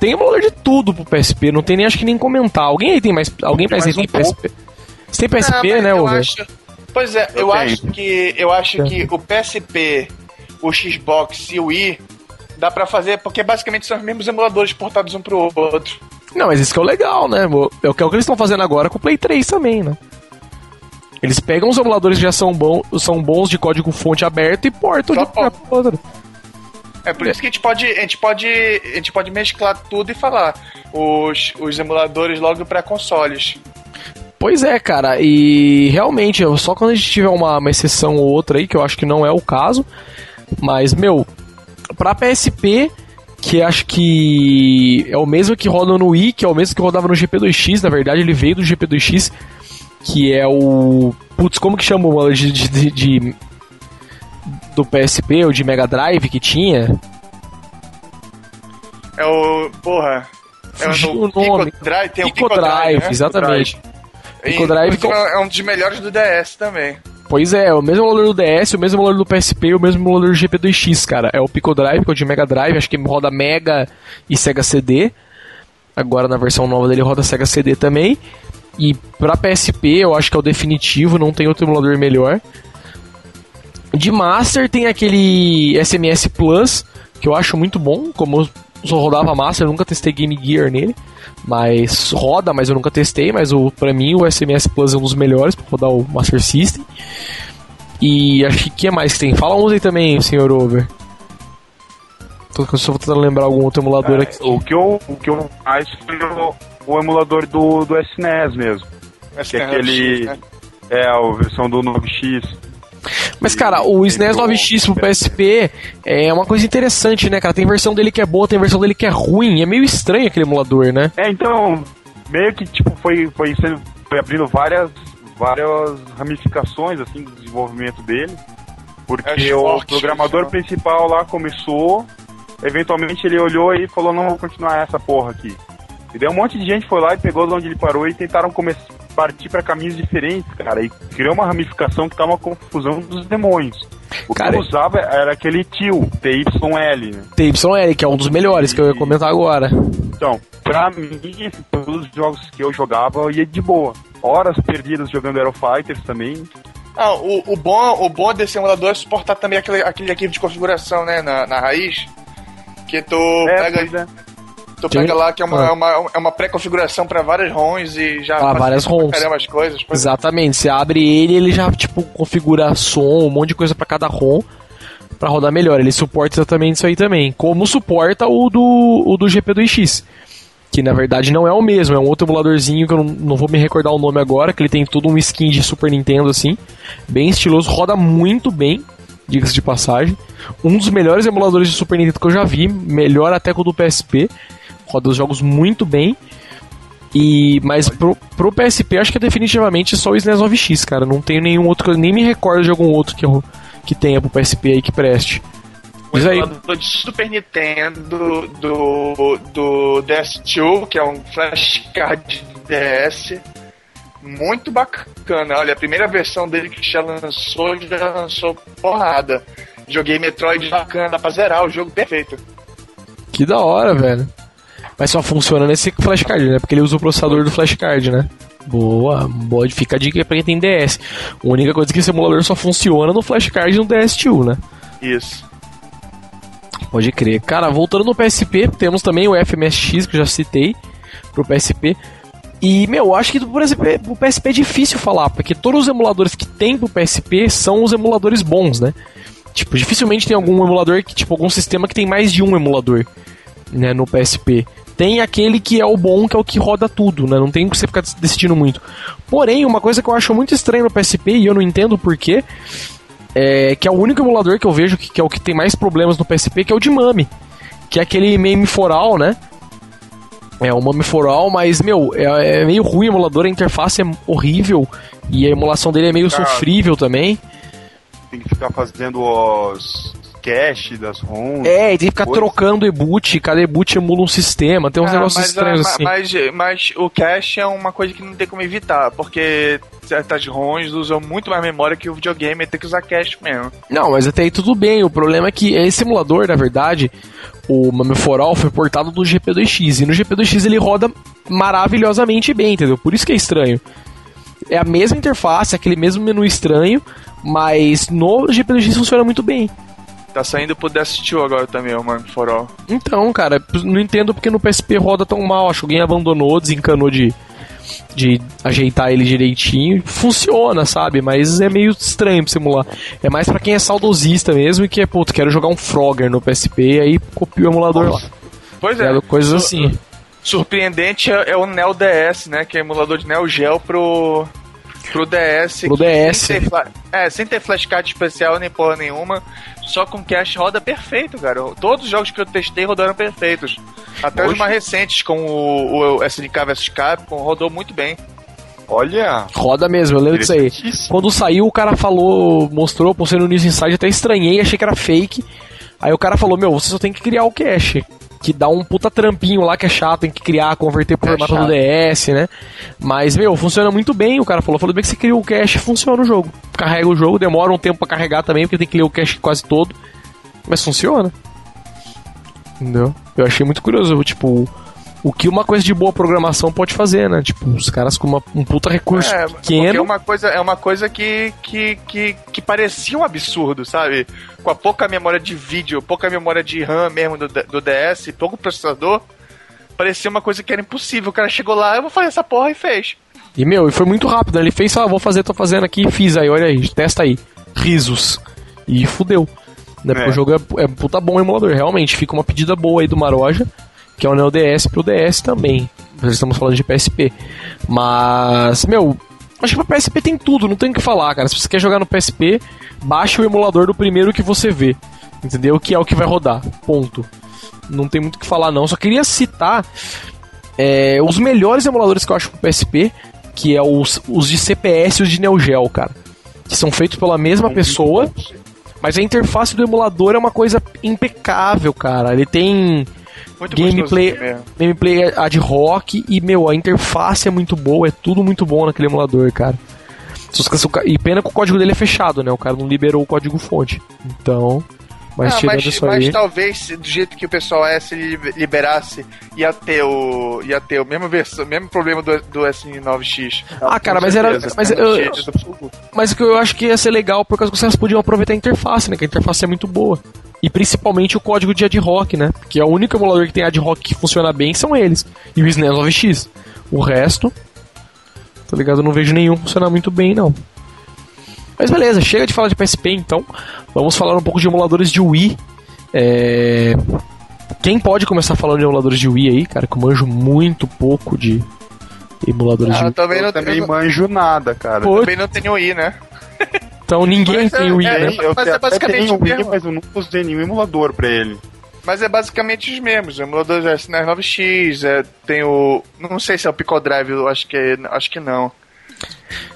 tem emulador de tudo pro PSP, não tem nem acho que nem comentar. Alguém aí tem mais. Alguém mais, mais um PSP? Você tem PSP, né, Over? Acho, pois é, eu, eu acho que. Eu acho que o PSP, o Xbox e o Wii Dá pra fazer, porque basicamente são os mesmos emuladores portados um pro outro. Não, mas isso que é o legal, né? É o que, é o que eles estão fazendo agora com o Play 3 também, né? Eles pegam os emuladores que já são, bom, são bons de código fonte aberto e portam Só de um pro outro. É por isso que a gente pode, a gente pode, a gente pode mesclar tudo e falar os, os emuladores logo para consoles. Pois é, cara, e realmente, só quando a gente tiver uma, uma exceção ou outra aí, que eu acho que não é o caso, mas, meu, Pra PSP, que acho que é o mesmo que roda no Wii, que é o mesmo que rodava no GP2X, na verdade ele veio do GP2X, que é o. Putz, como que chama o de, de, de, do PSP ou de Mega Drive que tinha? É o. Porra. É o, o nome. Pico Drive, tem Pico o Pico Drive, Drive né? exatamente. Pico Drive. Pico Drive é um dos melhores do DS também. Pois é, o mesmo emulador do DS, o mesmo emulador do PSP o mesmo emulador do GP2X, cara. É o Pico Drive, que é o de Mega Drive, acho que roda Mega e Sega CD. Agora na versão nova dele roda Sega CD também. E pra PSP eu acho que é o definitivo, não tem outro emulador melhor. De Master tem aquele SMS Plus, que eu acho muito bom, como só rodava Master, eu nunca testei Game Gear nele. Mas roda, mas eu nunca testei. Mas o, pra mim o SMS Plus é um dos melhores para rodar o Master System. E acho que que mais que tem? Fala uns aí também, senhor Over. Tô só vou tentando lembrar algum outro emulador é, aqui. O que eu, o que eu mais foi o, o emulador do, do SNES mesmo. SNES que é aquele. Né? É, a versão do 9X. Mas, cara, o SNES 9X pro PSP é uma coisa interessante, né, cara? Tem versão dele que é boa, tem versão dele que é ruim. É meio estranho aquele emulador, né? É, então, meio que, tipo, foi, foi, sendo, foi abrindo várias, várias ramificações, assim, do desenvolvimento dele. Porque é o programador principal lá começou, eventualmente ele olhou e falou, não vou continuar essa porra aqui. E daí um monte de gente foi lá e pegou de onde ele parou e tentaram começar partir para caminhos diferentes, cara, e criou uma ramificação que tá uma confusão dos demônios. O cara, que eu usava era aquele tio, TYL. Né? TYL, que é um dos melhores e... que eu ia comentar agora. Então, pra mim, todos os jogos que eu jogava, eu ia de boa. Horas perdidas jogando Aero Fighters também. Ah, o, o, bom, o bom desse emulador é suportar também aquele, aquele arquivo de configuração, né, na, na raiz. Que tu é, pega Tu pega lá que é uma, ah. é uma, é uma pré-configuração para várias ROMs e já ah, várias ROMs. as coisas. Exatamente, você abre ele ele já tipo configura som, um monte de coisa para cada ROM. para rodar melhor. Ele suporta exatamente isso aí também. Como suporta o do, o do GP2X. Que na verdade não é o mesmo, é um outro emuladorzinho que eu não, não vou me recordar o nome agora, que ele tem todo um skin de Super Nintendo assim, bem estiloso, roda muito bem, diga-se de passagem. Um dos melhores emuladores de Super Nintendo que eu já vi, melhor até que o do PSP. Roda os jogos muito bem. E, mas pro, pro PSP acho que é definitivamente só o SNES 9X, cara. Não tem nenhum outro, nem me recordo de algum outro que, eu, que tenha pro PSP aí que preste. O emulador de Super Nintendo do, do DS2, que é um flashcard DS, muito bacana. Olha, a primeira versão dele que já lançou, já lançou porrada. Joguei Metroid bacana, dá pra zerar o jogo perfeito. Que da hora, velho. Mas só funciona nesse flashcard, né? Porque ele usa o processador do flashcard, né? Boa, boa. Fica a dica pra quem tem DS. A única coisa é que esse emulador só funciona no flashcard no DS2, né? Isso. Pode crer. Cara, voltando no PSP, temos também o FMSX, que eu já citei, pro PSP. E, meu, acho que pro PSP, pro PSP é difícil falar, porque todos os emuladores que tem pro PSP são os emuladores bons, né? Tipo, dificilmente tem algum emulador que, tipo, algum sistema que tem mais de um emulador, né, no PSP tem aquele que é o bom, que é o que roda tudo, né? Não tem que você ficar decidindo muito. Porém, uma coisa que eu acho muito estranha no PSP, e eu não entendo porquê, é que é o único emulador que eu vejo que, que, é o que tem mais problemas no PSP, que é o de Mami. Que é aquele MAME for all, né? É o Mami for all, mas, meu, é, é, meio ruim o emulador, a interface é horrível e a emulação dele é meio sofrível também. Tem que ficar fazendo os cache das ROMs. É, e tem que ficar trocando e-boot, cada e-boot emula um sistema, tem uns ah, negócios mas, estranhos assim. Mas, mas o cache é uma coisa que não tem como evitar, porque certas ROMs usam muito mais memória que o videogame tem que usar cache mesmo. Não, mas até aí tudo bem, o problema é que esse emulador, na verdade, o Mame For All foi portado do GP2X, e no GP2X ele roda maravilhosamente bem, entendeu? Por isso que é estranho. É a mesma interface, aquele mesmo menu estranho, mas no GP2X funciona muito bem. Tá saindo pro Destiny agora também, o Mime For All. Então, cara, não entendo porque no PSP roda tão mal. Acho que alguém abandonou, desencanou de, de ajeitar ele direitinho. Funciona, sabe? Mas é meio estranho pra simular. É mais para quem é saudosista mesmo e que é, pô, quero jogar um Frogger no PSP e aí copia o emulador Nossa. lá. Pois é. é coisas assim. Surpreendente é, é o Neo DS, né? Que é emulador de Neo Geo pro, pro DS. Pro DS. Sem ter, é, sem ter flashcard especial nem porra nenhuma. Só com cache roda perfeito, cara. Todos os jogos que eu testei rodaram perfeitos. Até Oxe. os mais recentes, com o, o SNK vs Capcom, rodou muito bem. Olha! Roda mesmo, eu lembro disso aí. Quando saiu, o cara falou, mostrou, postei no News Inside, até estranhei, achei que era fake. Aí o cara falou, meu, você só tem que criar o cache que dá um puta trampinho lá que é chato, tem que criar, converter pro é formato chato. do DS, né? Mas, meu, funciona muito bem, o cara falou. Falou bem que você cria o cache funciona o jogo. Carrega o jogo, demora um tempo pra carregar também, porque tem que ler o cache quase todo. Mas funciona. Entendeu? Eu achei muito curioso, tipo, o que uma coisa de boa programação pode fazer, né? Tipo, os caras com uma, um puta recurso é, pequeno. É uma coisa, é uma coisa que, que, que, que parecia um absurdo, sabe? Com a pouca memória de vídeo, pouca memória de RAM mesmo do, do DS, pouco processador, parecia uma coisa que era impossível. O cara chegou lá, eu vou fazer essa porra e fez. E meu, e foi muito rápido, né? Ele fez, ah, vou fazer, tô fazendo aqui, fiz aí, olha aí, testa aí. Risos. E fudeu. Né? É. o jogo é, é puta bom emulador, realmente. Fica uma pedida boa aí do Maroja que é o Neo DS pro DS também. Nós estamos falando de PSP. Mas, meu, acho que pra PSP tem tudo, não tem o que falar, cara. Se você quer jogar no PSP, baixe o emulador do primeiro que você vê. Entendeu? Que é o que vai rodar. Ponto. Não tem muito o que falar, não. Só queria citar é, os melhores emuladores que eu acho pro PSP, que é os, os de CPS e os de Neo Geo, cara. Que são feitos pela mesma pessoa. Mas a interface do emulador é uma coisa impecável, cara. Ele tem muito gameplay, gameplay ad hoc e, meu, a interface é muito boa, é tudo muito bom naquele emulador, cara. E pena que o código dele é fechado, né? O cara não liberou o código fonte. Então. Mas ah, tirando mas, isso mas aí... talvez, do jeito que o pessoal é, se liberasse, ia ter o. ia ter o mesmo, versão, mesmo problema do, do S9X. Ah, cara, mas era. Mas, eu, mas o que eu acho que ia ser legal, por causa que vocês podiam aproveitar a interface, né? Que a interface é muito boa. E principalmente o código de ad hoc, né? Que é o único emulador que tem ad hoc que funciona bem são eles. E o SNES 9X. O resto, tá ligado? Eu não vejo nenhum funcionar muito bem, não. Mas beleza, chega de falar de PSP então. Vamos falar um pouco de emuladores de Wii. É... Quem pode começar falando de emuladores de Wii aí, cara? Que eu manjo muito pouco de emuladores Ah, de Wii. também não, Eu também eu manjo nada, cara. Pô, também não tenho Wii, né? Então ninguém Mas é- tem Wii, é- né? Eu mas é basicamente tenho o Wii, mesmo. mas eu nunca usei nenhum emulador pra ele. Mas é basicamente os mesmos. O emulador é SNES 9X, é, tem o. Não sei se é o Pico Drive, eu acho que, é- acho que não.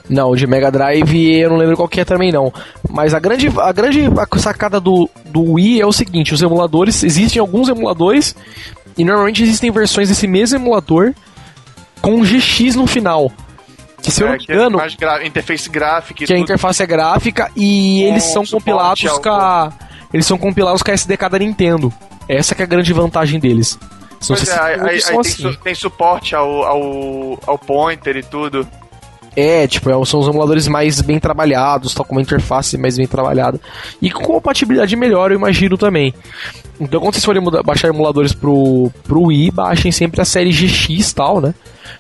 Não, de Mega Drive eu não lembro qual que é também não. Mas a grande, a grande sacada do, do Wii é o seguinte, os emuladores, existem alguns emuladores e normalmente existem versões desse mesmo emulador com GX no final. Que se eu É, não me que é engano, mais gra- interface gráfica que a interface é gráfica e eles são compilados ao- com a, eles são compilados com a SDK da Nintendo. Essa que é a grande vantagem deles. Pois é, aí, aí assim. tem, su- tem suporte ao, ao, ao pointer e tudo. É, tipo, é- são os emuladores mais bem trabalhados, tal, com uma interface mais bem trabalhada. E com compatibilidade melhor, eu imagino também. Então, quando vocês forem baixar emuladores pro, pro Wii, baixem sempre a série GX tal, né?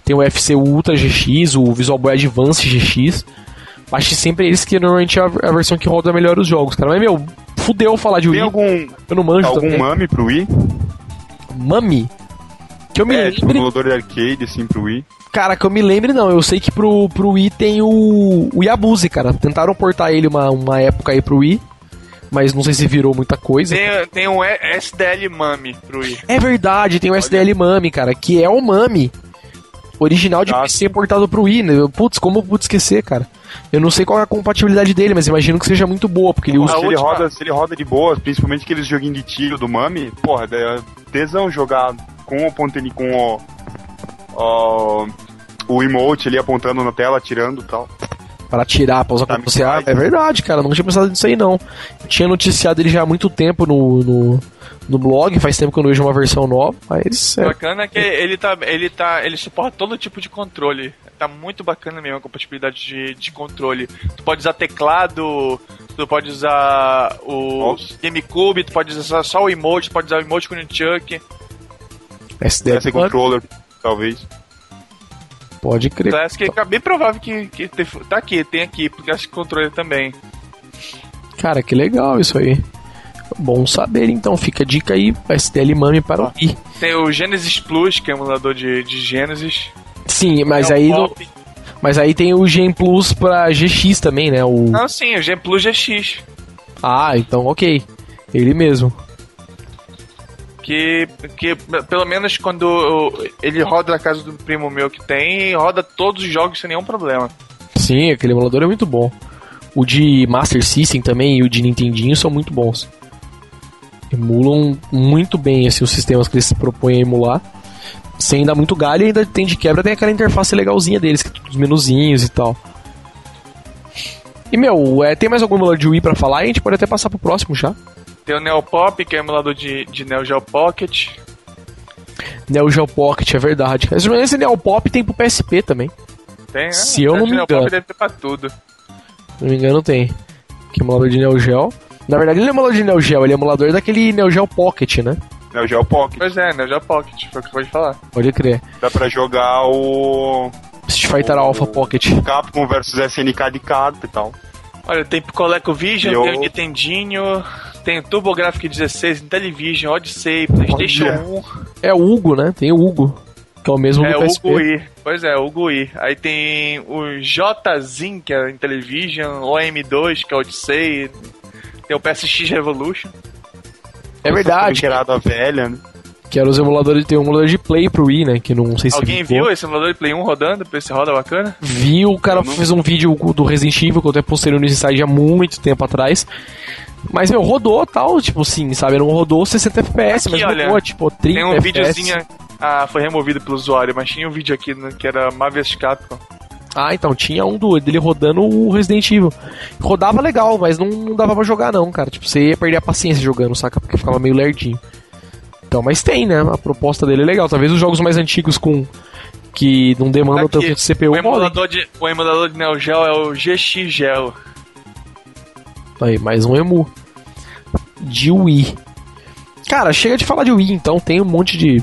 Tem o FC Ultra GX, o Visual Boy Advance GX. Baixe sempre eles, que normalmente é a, a versão que roda melhor os jogos, cara. Mas, meu, fudeu falar de Tem Wii. algum, Eu não manjo algum também. mame pro Wii? Mami? Que eu me É, tipo, lembre. emulador de arcade, assim, pro Wii. Cara, que eu me lembre, não. Eu sei que pro, pro Wii tem o, o Yabuzi, cara. Tentaram portar ele uma, uma época aí pro Wii, mas não sei se virou muita coisa. Tem, tem um SDL Mami pro Wii. É verdade, tem o SDL Mami, cara, que é o Mami original de Ah, PC portado pro Wii. Né? Putz, como eu pude esquecer, cara? Eu não sei qual é a compatibilidade dele, mas imagino que seja muito boa, porque ele usa. se, ele última- roda, se ele roda de boa, principalmente aqueles joguinhos de tiro do Mami, porra, é tesão jogar com o ponteiro, com o, o, o emote ali apontando na tela, atirando e tal. Pra tirar, pra usar Tá como você. Ah, é verdade, cara. Não tinha pensado nisso aí, não. Eu tinha noticiado ele já há muito tempo no, no, no blog, faz tempo que eu não vejo uma versão nova, mas. O É, bacana é que ele tá. Ele tá. Ele suporta todo tipo de controle. Tá muito bacana mesmo a compatibilidade de, de controle. Tu pode usar teclado, tu pode usar o Nossa. GameCube, tu pode usar só o emote, tu pode usar o emote com o Nunchuck. SDL Esse Mami, controller, talvez. pode crer. Classic é bem provável que, que te- tá aqui, tem aqui, porque esse controle também. Cara, que legal isso aí. Bom saber, então. Fica a dica aí, SDL Mami para o. Wii. Tem o Genesis Plus, que é um emulador de, de Genesis. Sim, mas É aí, no- mas aí tem o Gen Plus pra GX também, né? O... Não, sim, o Gen Plus GX. Ah, então ok. Ele mesmo. Que, que pelo menos quando eu- ele roda na casa do primo meu que tem, roda todos os jogos sem nenhum problema. Sim, aquele emulador é muito bom. O de Master System também e o de Nintendinho são muito bons. Emulam muito bem assim, os sistemas que eles se propõem a emular. Sem dar muito galho, ainda tem de quebra, tem aquela interface legalzinha deles, que tem os menuzinhos e tal. E meu, é, tem mais algum emulador de Wii pra falar? A gente pode até passar pro próximo já. Tem o Neopop, que é emulador de, de Neo Geo Pocket. Neo Geo Pocket, é verdade. Esse Neo Pop tem pro PSP também. Tem, né? Se eu não me engano. deve ter pra tudo. Se não me engano, tem. Que é emulador de Neo Geo. Na verdade, ele é emulador de Neo Geo, ele é emulador daquele Neo Geo Pocket, né? É o Geo Pocket. Pois é, Neo Geo Pocket, foi o que pode falar. Pode crer. Dá pra jogar o Street Fighter O- Alpha Pocket. Capcom versus SNK de carta e tal. Olha, tem ColecoVision, Eu- tem o Nintendinho, tem o TurboGrafx 16, Intellivision, Odyssey, Playstation Olha. 1, É o Hugo, né? Tem o Hugo. Que é o mesmo é do o PSP. GUI. Pois é, o GUI. Aí tem o JZin, que é Intellivision, o OM2, que é Odyssey, tem o PSX Revolution. É verdade. Gerada velha, né? Que era os emuladores. Tem um emulador de Play pro Wii, né? Que não sei se Alguém ficou. viu esse emulador de Play 1 rodando? Pra ver se roda bacana? Vi, o cara fez um vídeo do Resident Evil que eu até postei no Inside há muito tempo atrás. Mas, meu, rodou tal, tipo assim, sabe? Não rodou 60 FPS, Aqui, mas olha, rodou, tipo, 30 Tem um FPS. videozinho. Ah, foi removido pelo usuário, mas tinha um vídeo aqui né, que era Marvel's Capcom. Ah, então, tinha um do, dele rodando o Resident Evil. Rodava legal, mas não, não dava pra jogar não, cara. Tipo, você ia perder a paciência jogando, saca? Porque ficava meio lerdinho. Então, mas tem, né? A proposta dele é legal. Talvez os jogos mais antigos com... Que não demandam Aqui, tanto de CPU, o, emulador de, o emulador de Neo Geo é o GX Geo. Aí, mais um emu. De Wii. Cara, chega de falar de Wii, então. Tem um monte de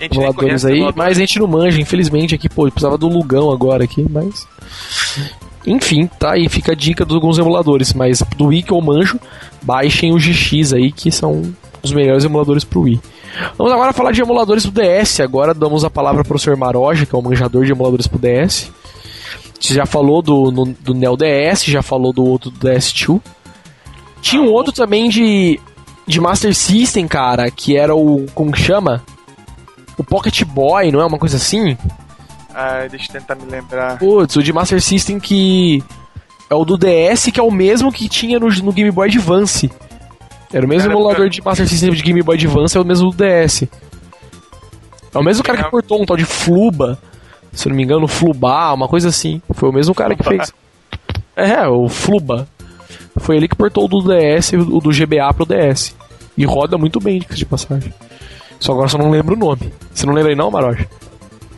emuladores aí, emulador. mas a gente não manja, infelizmente, aqui, pô, precisava do Lugão agora aqui, mas. Enfim, tá aí, fica a dica de alguns emuladores, mas do Wii que eu manjo, baixem o GX aí, que são os melhores emuladores pro Wii. Vamos agora falar de emuladores do DS. Agora damos a palavra pro Sr. Maroja, que é o manjador de emuladores pro DS. Você já falou do, no, do Neo DS, já falou do outro do DS2. Tinha um outro também de, de Master System, cara, que era o. Como que chama? O Pocket Boy, não é? Uma coisa assim? Ah, deixa eu tentar me lembrar. Putz, o de Master System que. É o do DS, que é o mesmo que tinha no, no Game Boy Advance. Era o mesmo emulador de Master System de Game Boy Advance, é o mesmo do DS. É o mesmo cara que cortou um tal de Fluba, se não me engano, Flubar, uma coisa assim. Foi o mesmo cara que fez. É, o Fluba. Foi ele que portou o do DS o do GBA pro DS. E roda muito bem, de passagem. Só agora só não lembro o nome. Você não lembra aí não, Maroja?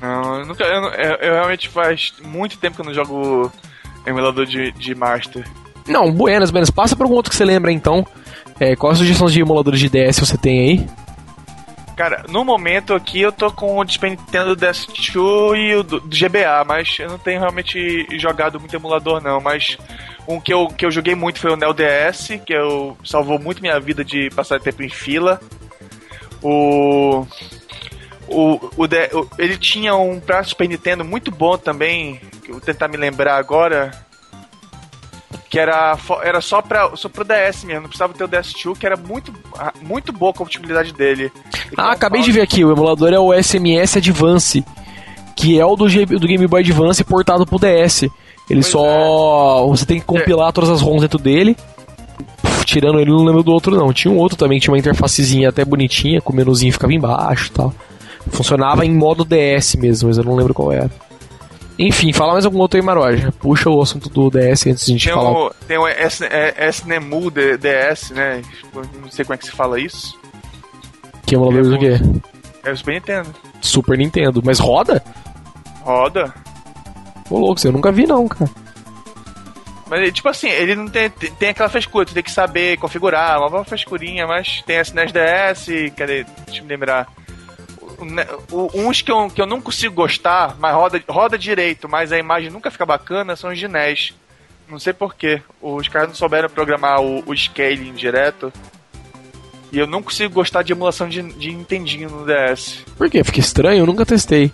Não, eu, nunca, eu, eu, eu, realmente faz muito tempo que eu não jogo emulador de, de Master. Não, buenas, buenas. Passa pra algum outro que você lembra então. É, quais sugestões de emuladores de DS você tem aí? Cara, no momento aqui eu tô com o Super Nintendo DS2 e o do, do, GBA, mas eu não tenho realmente jogado muito emulador não, mas um que eu, que eu joguei muito foi o Neo DS, que eu salvou muito minha vida de passar tempo em fila. O o, o, o, ele tinha um pra Super Nintendo muito bom também, que eu vou tentar me lembrar agora, que era, era só, pra, só pro DS mesmo, não precisava ter o DS2, que era muito, muito boa a compatibilidade dele. ah, acabei de ver aqui, o emulador é o SMS Advance, que é o do, do Game Boy Advance portado pro DS. Ele pois só. É. Você tem que compilar é. todas as ROMs dentro dele. Tirando ele, não lembro do outro não. Tinha um outro também tinha uma interfacezinha até bonitinha, com o menuzinho ficava embaixo e tal. Funcionava em modo DS mesmo, mas eu não lembro qual era. Enfim, fala mais algum outro aí, Maroja. Puxa o assunto do DS antes de a gente tem falar. O, tem o SNEMU DS, né? Não sei como é que se fala isso. Que emulador do quê? É o Super Nintendo. Super Nintendo. Mas roda? Roda. Ô louco, você eu nunca vi não, cara. Mas, tipo assim, ele não tem, tem aquela frescura, tu tem que saber configurar, uma frescurinha, mas tem SNES DS, cadê? Deixa eu me lembrar. Né, uns que eu, que eu não consigo gostar, mas roda, roda direito, mas a imagem nunca fica bacana, são os de NES. Não sei porquê. Os caras não souberam programar o, o scaling direto. E eu não consigo gostar de emulação de, de Nintendinho no DS. Por quê? Fica estranho? Eu nunca testei.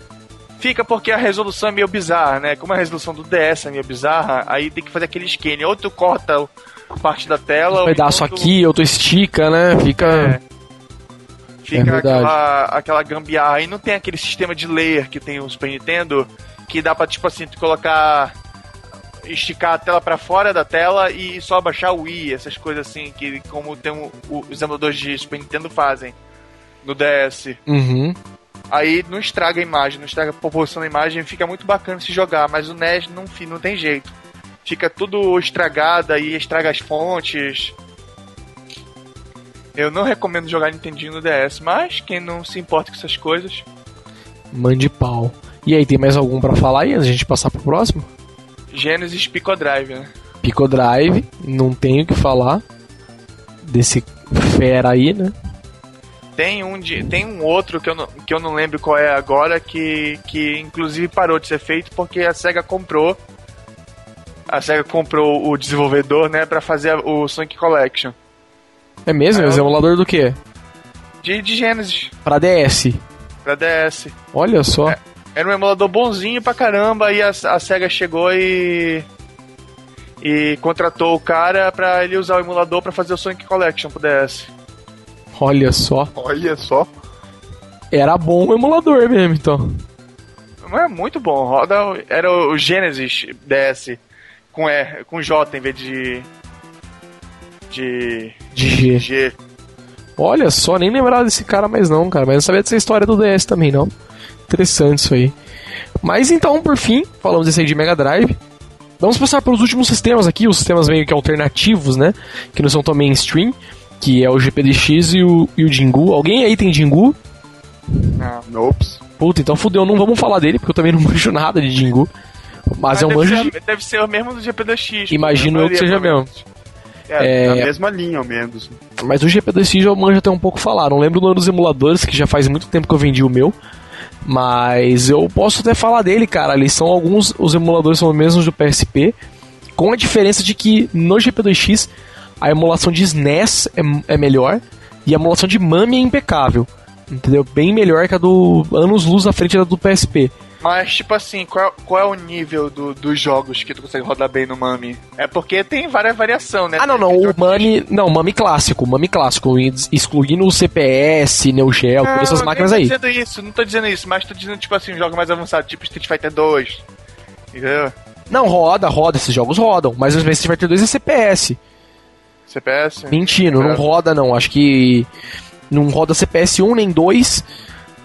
Fica porque a resolução é meio bizarra, né? Como a resolução do DS é meio bizarra, aí tem que fazer aquele scaling. Ou tu corta parte da tela... Um pedaço tu... aqui, outro estica, né? Fica... É. Fica é aquela, aquela gambiarra. E não tem aquele sistema de layer que tem o Super Nintendo que dá pra, tipo assim, tu colocar. esticar a tela para fora da tela e só baixar o Wii, essas coisas assim, que como tem o, o, os emuladores de Super Nintendo fazem no DS. Uhum. Aí não estraga a imagem, não estraga a proporção da imagem, fica muito bacana se jogar, mas o NES não, não tem jeito. Fica tudo estragado aí, estraga as fontes. Eu não recomendo jogar Nintendinho no DS, mas quem não se importa com essas coisas. Mande pau. E aí, tem mais algum para falar aí antes de a gente passar pro próximo? Genesis Pico Drive, né? Pico Drive, não tenho o que falar desse fera aí, né? Tem um, de, tem um outro que eu, não, que eu não lembro qual é agora, que, que inclusive parou de ser feito porque a SEGA comprou. A SEGA comprou o desenvolvedor, né, para fazer o Sonic Collection. É mesmo? É, é emulador do quê? De, de Genesis. Pra DS. Pra DS. Olha só. É, era um emulador bonzinho pra caramba e a, a SEGA chegou e. E contratou o cara pra ele usar o emulador pra fazer o Sonic Collection pro DS. Olha só. Olha só. Era bom o emulador mesmo, então. Mas é muito bom. Roda, era o Genesis DS com, e, com J em vez de de, de G. G. Olha só, nem lembrava desse cara mais não, cara. Mas não sabia dessa história do DS também, não. Interessante isso aí. Mas então, por fim, falamos desse aí de Mega Drive. Vamos passar para os últimos sistemas aqui, os sistemas meio que alternativos, né? Que não são tão mainstream, que é o GPDX e o, e o Jingu. Alguém aí tem Jingu? Não, nope. Puta, então fudeu, não vamos falar dele, porque eu também não manjo nada de Jingu. Mas, Mas é um manjo. Ser, deve ser o mesmo do GPDX. Imagino eu que seja mesmo. É, é, na mesma linha, ao menos. Mas o GP2X eu manjo até um pouco falar. Não lembro o nome dos emuladores, que já faz muito tempo que eu vendi o meu. Mas eu posso até falar dele, cara. Ali são alguns. Os emuladores são os mesmos do PSP. Com a diferença de que no GP2X a emulação de SNES é, é melhor e a emulação de MAME é impecável. Entendeu? Bem melhor que a do anos luz à frente da do PSP. Mas, tipo assim, qual, qual é o nível do, dos jogos que tu consegue rodar bem no Mami? É porque tem várias variações, né? Ah, não, não. O Mami. Não, Mami clássico. Mami clássico. Excluindo o CPS, Neo Geo, todas essas máquinas aí. Não tô dizendo isso, não tô dizendo isso, mas tô dizendo, tipo assim, um jogo mais avançado, tipo Street Fighter 2. Entendeu? Não, roda, roda. Esses jogos rodam. Mas o Street Fighter 2 é CPS. CPS? Mentindo, não roda não. Acho que não roda CPS 1 nem 2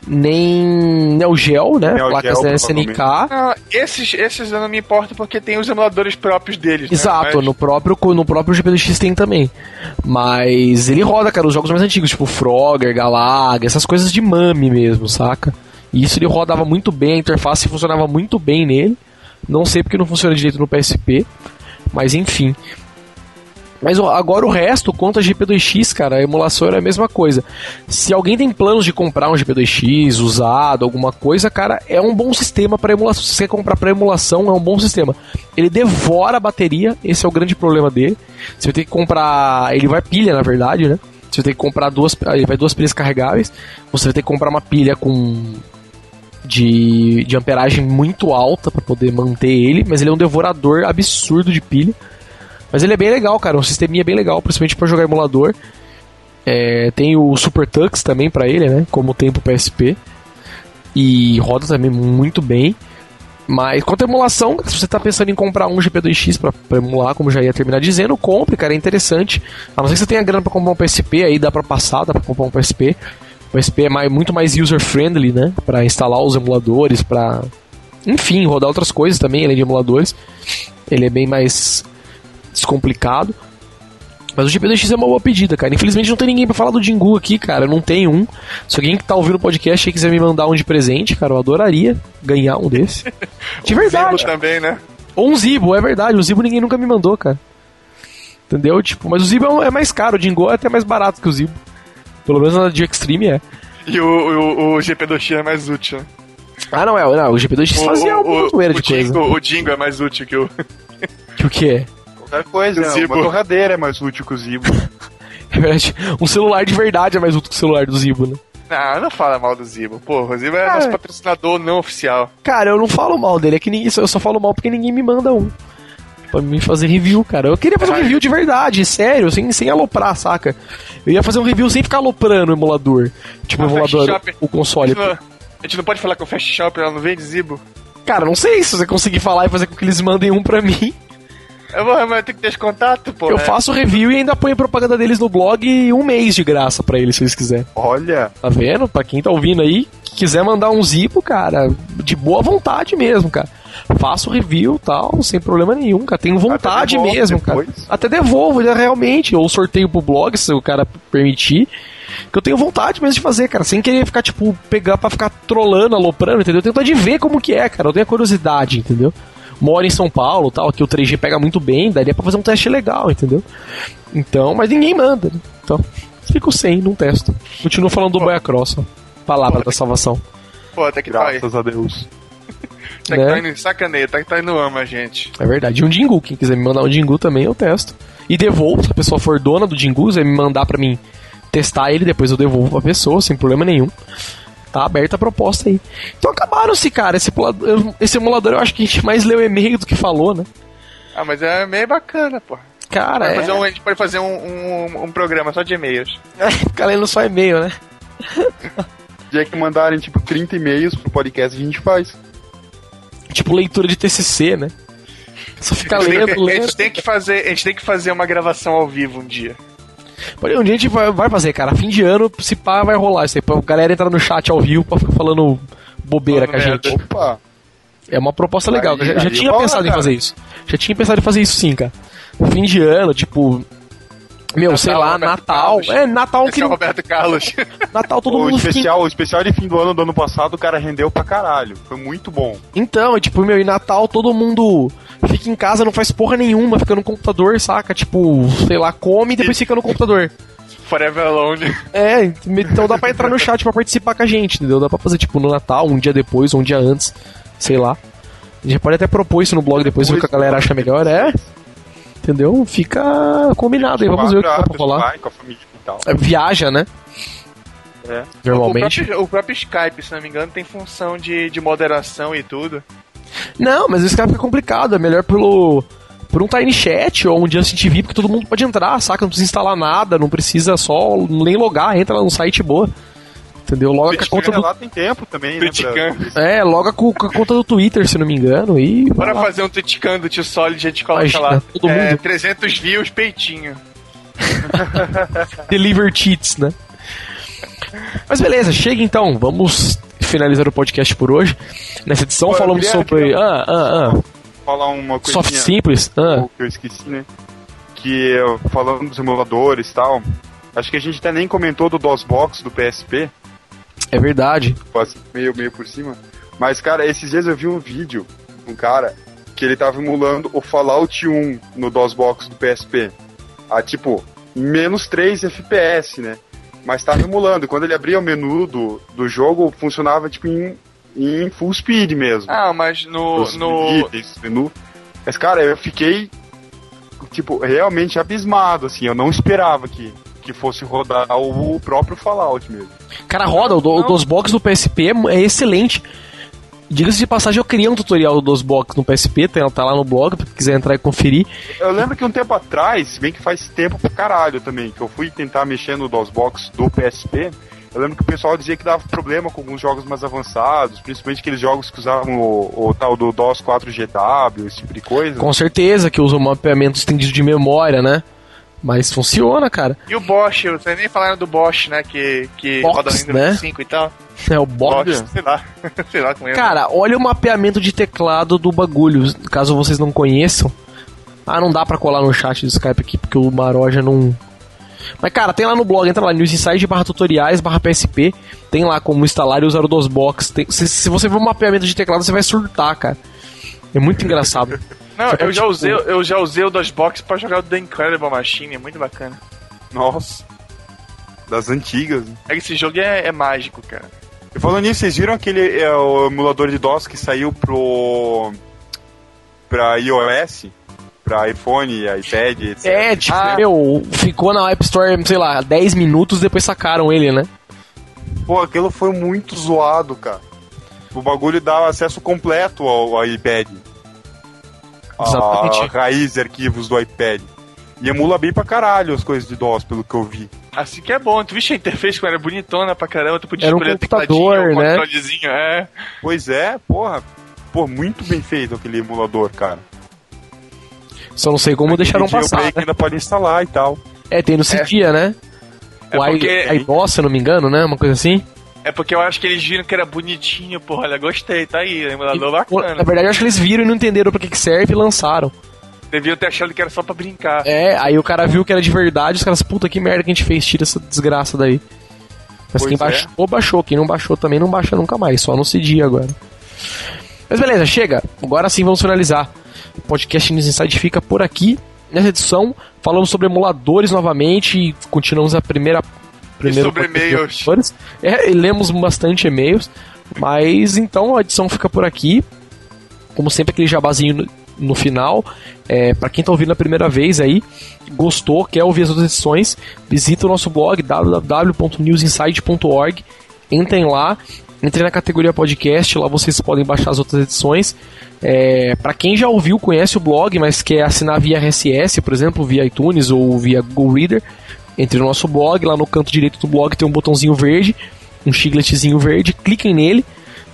nem Neo Geo, né? Neo Placas Geo, SNK. Não, esses, esses eu não me importo porque tem os emuladores próprios deles. né? Exato, Mas- no próprio no próprio GP2X tem também. Mas ele roda, cara, os jogos mais antigos, tipo Frogger, Galaga, essas coisas de mame mesmo, saca? E isso ele rodava muito bem, a interface funcionava muito bem nele. Não sei porque não funciona direito no PSP, mas enfim. Mas agora o resto, quanto a GP2X, cara, a emulação era a mesma coisa. Se alguém tem planos de comprar um GP2X usado, alguma coisa, cara, é um bom sistema para emulação. Se você quer comprar para emulação, é um bom sistema. Ele devora a bateria, esse é o grande problema dele. Você vai ter que comprar. Ele vai pilha, na verdade, né? Você vai ter que comprar duas. Ele vai duas pilhas carregáveis. Você vai ter que comprar uma pilha com. De, de amperagem muito alta para poder manter ele, mas ele é um devorador absurdo de pilha. Mas ele é bem legal, cara. Um sisteminha bem legal, principalmente para jogar emulador. É, tem o Super Tux também para ele, né? Como tem pro PSP. E roda também muito bem. Mas quanto à emulação, se você tá pensando em comprar um GP2X pra, pra emular, como já ia terminar dizendo, compre, cara, é interessante. A não ser que você tenha grana pra comprar um PSP, aí dá pra passar, dá pra comprar um PSP. O PSP é mais- muito mais user-friendly, né? Pra instalar os emuladores, pra. Enfim, rodar outras coisas também, além de emuladores. Ele é bem mais descomplicado. Mas o GP2X é uma boa pedida, cara. Infelizmente não tem ninguém pra falar do Jingu aqui, cara. Não tenho um. Se alguém que tá ouvindo o podcast e quiser me mandar um de presente, cara, eu adoraria ganhar um desse. De verdade. Zibo também, né? Ou um Zibo, é verdade. O Zibo ninguém nunca me mandou, cara. Entendeu? Tipo, mas o Zibo é é mais caro. O Jingu é até mais barato que o Zibo. Pelo menos na de Extreme é. E o, o, o GP2X é mais útil. né? Ah, não, é. Não, o GP2X fazia uma zoeira o, de coisa. Dingo, o Dingo é mais útil que o. Que o que é? Qualquer coisa, O? Zibo. Uma torradeira é mais útil que o Zibo. É verdade. Um celular de verdade é mais útil que o celular do Zibo, né? Não, não fala mal do Zibo. Pô, o Zibo é Ah, nosso é. patrocinador não oficial. Cara, eu não falo mal dele, é que ninguém, eu só falo mal porque ninguém me manda um. Pra mim fazer review, cara. Eu queria fazer um review de verdade, sério, sem, sem aloprar, saca? Eu ia fazer um review sem ficar aloprando o emulador. Tipo, o Ah, Fast emulador, o A console. gente, não, a gente não pode falar com o Fast Shop, ela não vende Zibo? Cara, não sei se você conseguir falar e fazer com que eles mandem um pra mim. Eu vou, mas eu tenho que ter esse contato, pô. eu é. faço review e ainda ponho propaganda deles no blog um mês de graça pra eles, se eles quiserem. Olha, Tá vendo? Pra quem tá ouvindo aí, que quiser mandar um zipo, cara, de boa vontade mesmo, cara. Faço review tal, sem problema nenhum, cara. Tenho vontade mesmo, depois. cara. Até devolvo, né, realmente. Ou sorteio pro blog, se o cara permitir. Que eu tenho vontade mesmo de fazer, cara. Sem querer ficar, tipo, pegar pra ficar trolando, aloprando, entendeu? Eu tenho vontade de ver como que é, cara. Eu tenho a curiosidade, entendeu? Moro em São Paulo tal, que o 3G pega muito bem, daria pra fazer um teste legal, entendeu? Então, mas ninguém manda, né? Então, fico sem, não testo. Continuo falando do Boia Cross, ó. Palavra da salvação. Pô, até que tá graças a Deus. Até que né? tá sacaneia, até que tá indo ama, gente. É verdade. E um Jingu, quem quiser me mandar um Jingu também, eu testo. E devolvo, se a pessoa for dona do Jingu, você me mandar pra mim testar ele, depois eu devolvo pra pessoa, sem problema nenhum. Tá aberta a proposta aí. Então acabaram-se, cara. Esse emulador, esse emulador eu acho que a gente mais leu e-mail do que falou, né? Ah, mas é meio bacana, pô. Cara, é... fazer um- a gente pode fazer um, um, um programa só de e-mails. ficar lendo só e-mail, né? dia que mandarem, tipo, 30 e-mails pro podcast, a gente faz. Tipo leitura de TCC, né? Só ficar lendo, que, a lendo. gente tem que fazer, a gente tem que fazer uma gravação ao vivo um dia. Pode- Um dia a gente vai, vai fazer, cara. Fim de ano, se pá, vai rolar isso aí. Pra galera entrar no chat ao vivo pra ficar falando bobeira com a merda. gente. Opa! É uma proposta legal. Aí- já, já aí tinha rola, pensado em cara. fazer isso. Já tinha pensado em fazer isso sim, cara. Fim de ano, tipo. Meu, Natal, sei lá, Roberto Natal. Carlos. É, Natal que. Esse é o Roberto Carlos. Natal todo O mundo fica. especial, o especial de fim do ano do ano passado, o cara rendeu pra caralho. Foi muito bom. Então, é tipo, meu, em Natal todo mundo fica em casa, não faz porra nenhuma, fica no computador, saca? Tipo, sei lá, come e depois fica no computador. Forever Alone. É, então dá pra entrar no chat pra participar com a gente, entendeu? Dá pra fazer, tipo, no Natal, um dia depois, ou um dia antes, sei lá. A gente pode até propor isso no blog depois, ver o que a galera acha melhor, é. Entendeu? Fica combinado aí, vamos ver o que dá pra rolar. Com a família e tal. É, Viaja, né? É. Normalmente. O próprio, o próprio Skype, se não me engano, tem função de, de moderação e tudo. Não, mas o Skype fica complicado. É melhor pelo. Por um Tiny Chat ou um Justin TV, porque todo mundo pode entrar, saca? Não precisa instalar nada, não precisa só nem logar, entra lá no site boa. Entendeu? Loga com a conta do. lá tem tempo também, né? pra- É, loga com, com a conta do Twitter, se não me engano, e. Bora lá. fazer um Twitchcan do Tio Solid, a gente coloca Imagina, lá. todo é, mundo. 300 views, peitinho. Deliver cheats, né? Mas beleza, chega então, vamos finalizar o podcast por hoje. Nessa edição Pô, eu falamos sobre. queria- Ah, ah, ah. Falar uma coisinha. Soft simples. Ah. que eu esqueci, né? Que eu- falando dos emuladores e tal, acho que a gente até nem comentou do DOSBox do PSP, É verdade. assim, meio, meio por cima. Mas, cara, esses dias eu vi um vídeo de um cara que ele tava emulando o Fallout 1 no DOSBox do PSP. A tipo, menos 3 FPS, né? Mas tava emulando. E quando ele abria o menu do, do jogo, funcionava tipo em, em full speed mesmo. Ah, mas no. No itens, menu. Mas, cara, eu fiquei, tipo, realmente abismado, assim. Eu não esperava que, que fosse rodar o, o próprio Fallout mesmo. Cara, roda, o, do, o DOSBox do PSP é excelente. Diga-se de passagem, eu criei um tutorial do DOSBox no PSP, tá, tá lá no blog, pra quem quiser entrar e conferir. Eu lembro que um tempo atrás, se bem que faz tempo pra caralho também, que eu fui tentar mexer no DOSBox do PSP, eu lembro que o pessoal dizia que dava problema com alguns jogos mais avançados, principalmente aqueles jogos que usavam o, o tal do DOS 4GW, esse tipo de coisa. Com certeza que usa um mapeamento estendido de memória, né? Mas funciona, cara. E o Bosch, vocês nem falaram do Bosch, né? Que, que Box, roda no Windows né? 5 e tal. É o Bob. Bosch, sei lá. sei lá como é. Cara, olha o mapeamento de teclado do bagulho, caso vocês não conheçam. Ah, não dá pra colar no chat do Skype aqui, porque o Maroja não... Mas, cara, tem lá no blog, entra lá, newsinside barra tutoriais barra PSP, tem lá como instalar e usar o DOSBox. Tem, se, se você ver o mapeamento de teclado, você vai surtar, cara. É muito engraçado. Não, eu já, tipo, usei, eu já usei o DOSBox pra jogar o The Incredible Machine, é muito bacana. Nossa. Das antigas. né? É que esse jogo é, é mágico, cara. E falando nisso, vocês viram aquele é, o emulador de DOS que saiu pro. pra iOS? Pra iPhone, iPad, etc. É, tipo, Ah. meu, ficou na App Store, sei lá, 10 minutos, depois sacaram ele, né? Pô, aquilo foi muito zoado, cara. O bagulho dá acesso completo ao, ao iPad. Exatamente. A raiz de arquivos do iPad. E emula bem pra caralho as coisas de DOS, pelo que eu vi. Assim que é bom. Tu viste a interface como era bonitona pra caramba? Tu podia Era um escolher o computador, o né? controlezinho, é. Pois é, porra. Pô, muito bem feito aquele emulador, cara. Só não sei como deixaram Tem passar. né? ainda pode instalar e tal. É, tem no Cydia, né? É o porque- I- iDOS, se eu não me engano, né? Uma coisa assim. É porque eu acho que eles viram que era bonitinho, porra. Olha, gostei, tá aí. Emulador bacana. Na verdade, eu acho que eles viram e não entenderam pra que, que serve e lançaram. Deviam ter achado que era só pra brincar. É, aí o cara viu que era de verdade, os caras, puta que merda que a gente fez, tira essa desgraça daí. Mas Pois quem é. baixou, baixou. Quem não baixou também não baixa nunca mais, só no CD agora. Mas beleza, chega. Agora sim vamos finalizar. O podcast News Inside fica por aqui. Nessa edição, falamos sobre emuladores novamente e continuamos a primeira. Primeiro sobre e-mails. É, lemos bastante e-mails. Mas então a edição fica por aqui. Como sempre, aquele jabazinho no, no final. É, para quem tá ouvindo a primeira vez aí, gostou, quer ouvir as outras edições, visita o nosso blog www.newsinside.org. Entrem lá, entrem na categoria podcast, lá vocês podem baixar as outras edições. É, para quem já ouviu, conhece o blog, mas quer assinar via RSS, por exemplo, via iTunes ou via Google Reader, entre no nosso blog, lá no canto direito do blog tem um botãozinho verde, um chicletezinho verde, cliquem nele.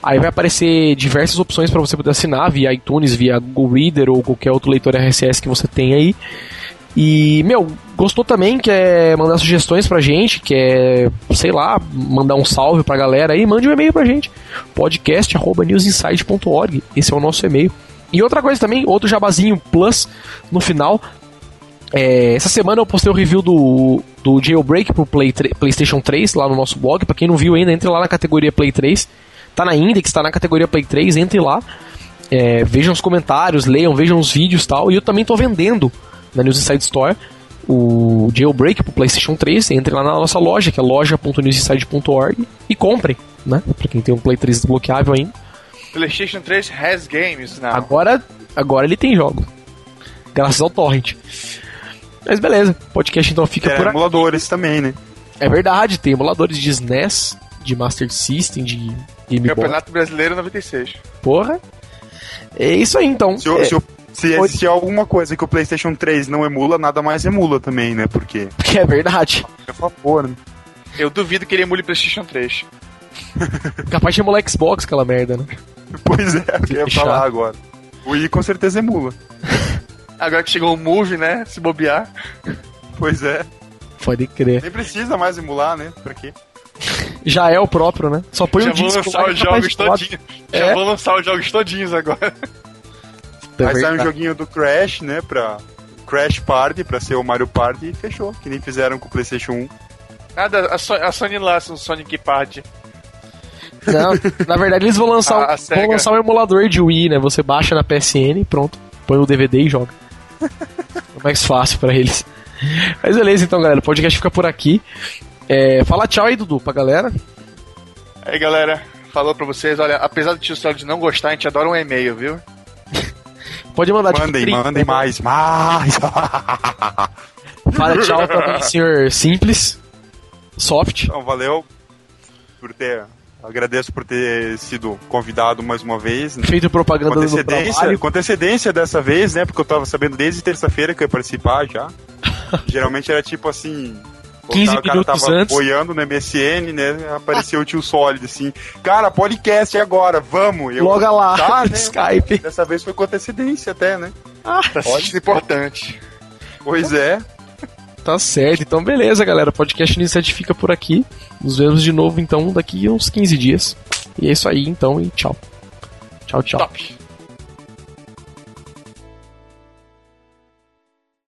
Aí vai aparecer diversas opções para você poder assinar via iTunes, via Google Reader ou qualquer outro leitor RSS que você tem aí. E, meu, gostou também, quer mandar sugestões pra gente, quer, sei lá, mandar um salve pra galera aí, mande um e-mail pra gente. podcast.newsinside.org. Esse é o nosso e-mail. E outra coisa também, outro jabazinho plus no final. É, essa semana eu postei o review do, do Jailbreak pro Play, PlayStation 3 lá no nosso blog. Pra quem não viu ainda, entre lá na categoria Play 3. Tá na Index, tá na categoria Play 3, entre lá. É, vejam os comentários, leiam, vejam os vídeos e tal. E eu também tô vendendo na News Inside Store o Jailbreak pro PlayStation 3. Entre lá na nossa loja, que é loja.newsinside.org e comprem, né? Pra quem tem um Play 3 desbloqueável ainda. PlayStation 3 has games now. Agora, agora ele tem jogo. Graças ao Torrent. Mas beleza, o podcast então fica É, por aqui. emuladores também, né? É verdade, tem emuladores de SNES, de Master System, de Game Boy. Campeonato Brasileiro 96. Porra. É isso aí então. Se, É, se, se existir alguma coisa que o PlayStation 3 não emula, nada mais emula também, né? Porque, que é verdade. por favor, né? Eu duvido que ele emule PlayStation 3. Capaz de emular Xbox, aquela merda, né? Pois é, eu ia falar agora. O Wii com certeza emula. Agora que chegou o Move, né? Se bobear. Pois é. Pode crer. Nem precisa mais emular, né? Pra quê? Já é o próprio, né? Só põe Já o vou disco lançar os capaz jogos todinhos. É. Já vou lançar os jogos todinhos agora. É Aí sai um verdade. joguinho do Crash, né? Pra Crash Party, pra ser o Mario Party, e fechou. Que nem fizeram com o PlayStation 1. Nada, a, So- a Sony lança um Sonic Party. Não, na verdade eles vão lançar, A- a um, vão lançar um emulador de Wii, né? Você baixa na PSN e pronto. Põe o DVD e joga. É mais fácil pra eles. Mas beleza, então, galera. O podcast fica por aqui. É, fala tchau aí, Dudu, pra galera. Aí, galera, falou pra vocês, olha, apesar do tio de não gostar, a gente adora um e-mail, viu? Pode mandar tipo, Mandem, 30, mandem mais, mais! Fala tchau também, senhor Simples. Soft. Então, valeu por ter. Agradeço por ter sido convidado mais uma vez. Né? Feito Com propaganda do antecedência, trabalho. com antecedência dessa vez, né? Porque eu tava sabendo desde terça-feira que eu ia participar já. Geralmente era tipo assim. o 15 cara- o cara minutos tava antes. boiando no MSN, né? Apareceu o tio Sólido assim. Cara, podcast agora, vamos! Eu, Loga lá, Tá, né? Skype. Dessa vez foi com antecedência até, né? Tá sendo importante. Pois é. Tá certo, então beleza, galera. Podcast Iniciante fica por aqui. Nos vemos de novo, então, daqui uns 15 dias. E é isso aí, então, e tchau. Tchau, tchau. Top.